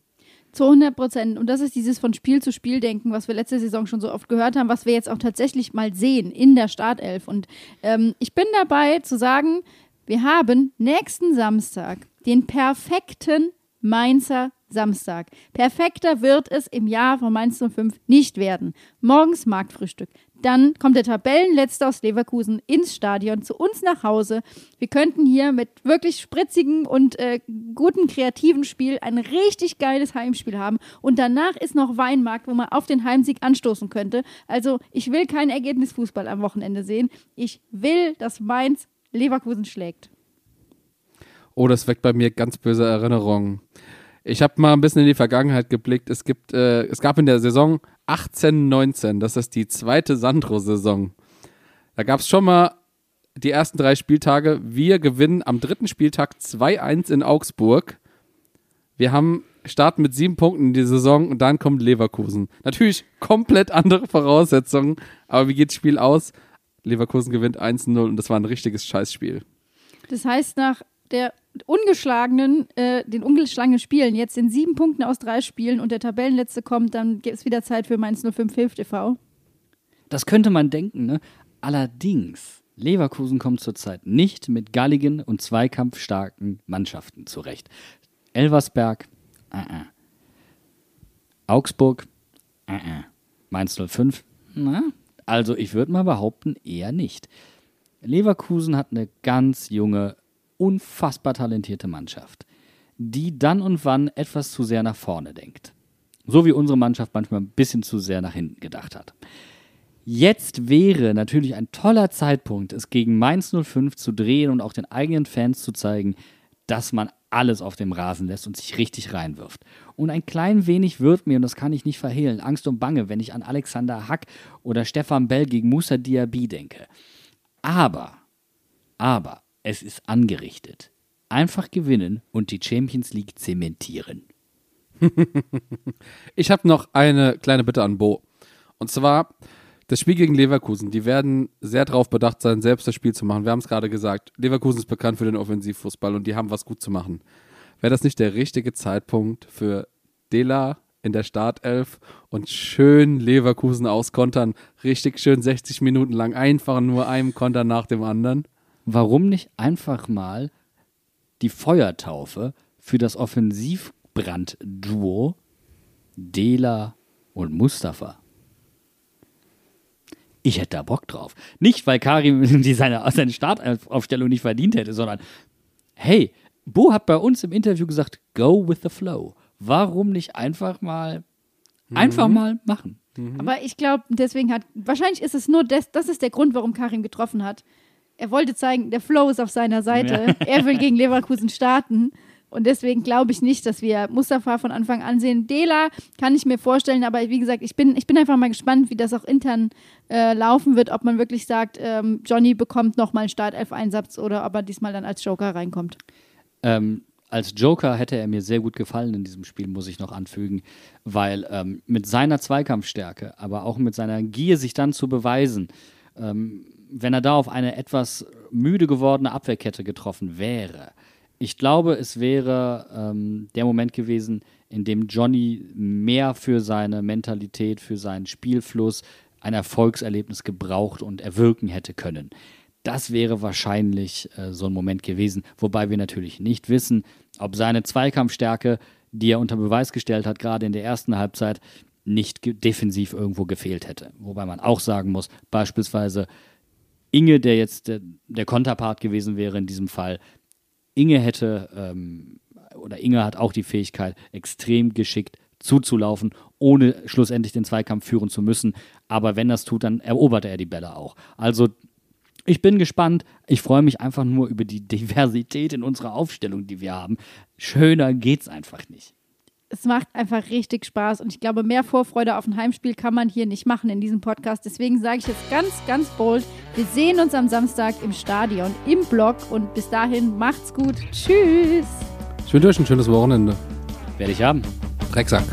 Zu 100 Prozent. Und das ist dieses von Spiel zu Spiel denken, was wir letzte Saison schon so oft gehört haben, was wir jetzt auch tatsächlich mal sehen in der Startelf. Und ähm, ich bin dabei zu sagen, wir haben nächsten Samstag den perfekten Mainzer Samstag. Perfekter wird es im Jahr von Mainz 05 nicht werden. Morgens Marktfrühstück. Dann kommt der Tabellenletzte aus Leverkusen ins Stadion zu uns nach Hause. Wir könnten hier mit wirklich spritzigen und äh, guten kreativen Spiel ein richtig geiles Heimspiel haben. Und danach ist noch Weinmarkt, wo man auf den Heimsieg anstoßen könnte. Also ich will kein Ergebnisfußball am Wochenende sehen. Ich will, dass Mainz Leverkusen schlägt. Oh, das weckt bei mir ganz böse Erinnerungen. Ich habe mal ein bisschen in die Vergangenheit geblickt. Es gibt, äh, es gab in der Saison 18, 19, das ist die zweite Sandro-Saison. Da gab es schon mal die ersten drei Spieltage. Wir gewinnen am dritten Spieltag 2-1 in Augsburg. Wir haben starten mit sieben Punkten in die Saison und dann kommt Leverkusen. Natürlich komplett andere Voraussetzungen, aber wie geht das Spiel aus? Leverkusen gewinnt 1-0 und das war ein richtiges Scheißspiel. Das heißt, nach der ungeschlagenen, äh, den ungeschlagenen Spielen, jetzt in sieben Punkten aus drei Spielen und der Tabellenletzte kommt, dann gibt es wieder Zeit für Mainz 05 Hilft e.V. Das könnte man denken, ne? Allerdings, Leverkusen kommt zurzeit nicht mit galligen und zweikampfstarken Mannschaften zurecht. Elversberg, äh, äh. Augsburg, äh, äh. Mainz 05, na, also ich würde mal behaupten, eher nicht. Leverkusen hat eine ganz junge, unfassbar talentierte Mannschaft, die dann und wann etwas zu sehr nach vorne denkt. So wie unsere Mannschaft manchmal ein bisschen zu sehr nach hinten gedacht hat. Jetzt wäre natürlich ein toller Zeitpunkt, es gegen Mainz 05 zu drehen und auch den eigenen Fans zu zeigen, dass man alles auf dem Rasen lässt und sich richtig reinwirft. Und ein klein wenig wird mir, und das kann ich nicht verhehlen, Angst und Bange, wenn ich an Alexander Hack oder Stefan Bell gegen Musa Diaby denke. Aber, aber, es ist angerichtet. Einfach gewinnen und die Champions League zementieren. Ich habe noch eine kleine Bitte an Bo. Und zwar das Spiel gegen Leverkusen. Die werden sehr darauf bedacht sein, selbst das Spiel zu machen. Wir haben es gerade gesagt. Leverkusen ist bekannt für den Offensivfußball und die haben was gut zu machen. Wäre das nicht der richtige Zeitpunkt für Dela in der Startelf und schön Leverkusen auskontern? Richtig schön 60 Minuten lang einfach nur einem Konter nach dem anderen. Warum nicht einfach mal die Feuertaufe für das Offensivbrand-Duo Dela und Mustafa? Ich hätte da Bock drauf. Nicht, weil Karim die seine, seine Startaufstellung nicht verdient hätte, sondern hey, Bo hat bei uns im Interview gesagt, go with the flow. Warum nicht einfach mal, einfach mal machen? Aber ich glaube, deswegen hat, wahrscheinlich ist es nur das, das ist der Grund, warum Karim getroffen hat. Er wollte zeigen, der Flow ist auf seiner Seite. Er will gegen Leverkusen starten. Und deswegen glaube ich nicht, dass wir Mustafa von Anfang an sehen. Dela kann ich mir vorstellen, aber wie gesagt, ich bin, ich bin einfach mal gespannt, wie das auch intern äh, laufen wird, ob man wirklich sagt, ähm, Johnny bekommt nochmal einen Startelf-Einsatz oder ob er diesmal dann als Joker reinkommt. Ähm, als Joker hätte er mir sehr gut gefallen in diesem Spiel, muss ich noch anfügen, weil ähm, mit seiner Zweikampfstärke, aber auch mit seiner Gier, sich dann zu beweisen, ähm, wenn er da auf eine etwas müde gewordene Abwehrkette getroffen wäre, ich glaube, es wäre ähm, der Moment gewesen, in dem Johnny mehr für seine Mentalität, für seinen Spielfluss ein Erfolgserlebnis gebraucht und erwirken hätte können. Das wäre wahrscheinlich äh, so ein Moment gewesen, wobei wir natürlich nicht wissen, ob seine Zweikampfstärke, die er unter Beweis gestellt hat, gerade in der ersten Halbzeit, nicht defensiv irgendwo gefehlt hätte. Wobei man auch sagen muss, beispielsweise Inge, der jetzt der, der Konterpart gewesen wäre in diesem Fall, Inge hätte ähm, oder Inge hat auch die Fähigkeit, extrem geschickt zuzulaufen, ohne schlussendlich den Zweikampf führen zu müssen. Aber wenn das tut, dann erobert er die Bälle auch. Also ich bin gespannt. Ich freue mich einfach nur über die Diversität in unserer Aufstellung, die wir haben. Schöner geht's einfach nicht. Es macht einfach richtig Spaß und ich glaube, mehr Vorfreude auf ein Heimspiel kann man hier nicht machen in diesem Podcast. Deswegen sage ich jetzt ganz, ganz bold, wir sehen uns am Samstag im Stadion, im Blog und bis dahin macht's gut. Tschüss. Ich wünsche euch ein schönes Wochenende. Werde ich haben. Drecksack.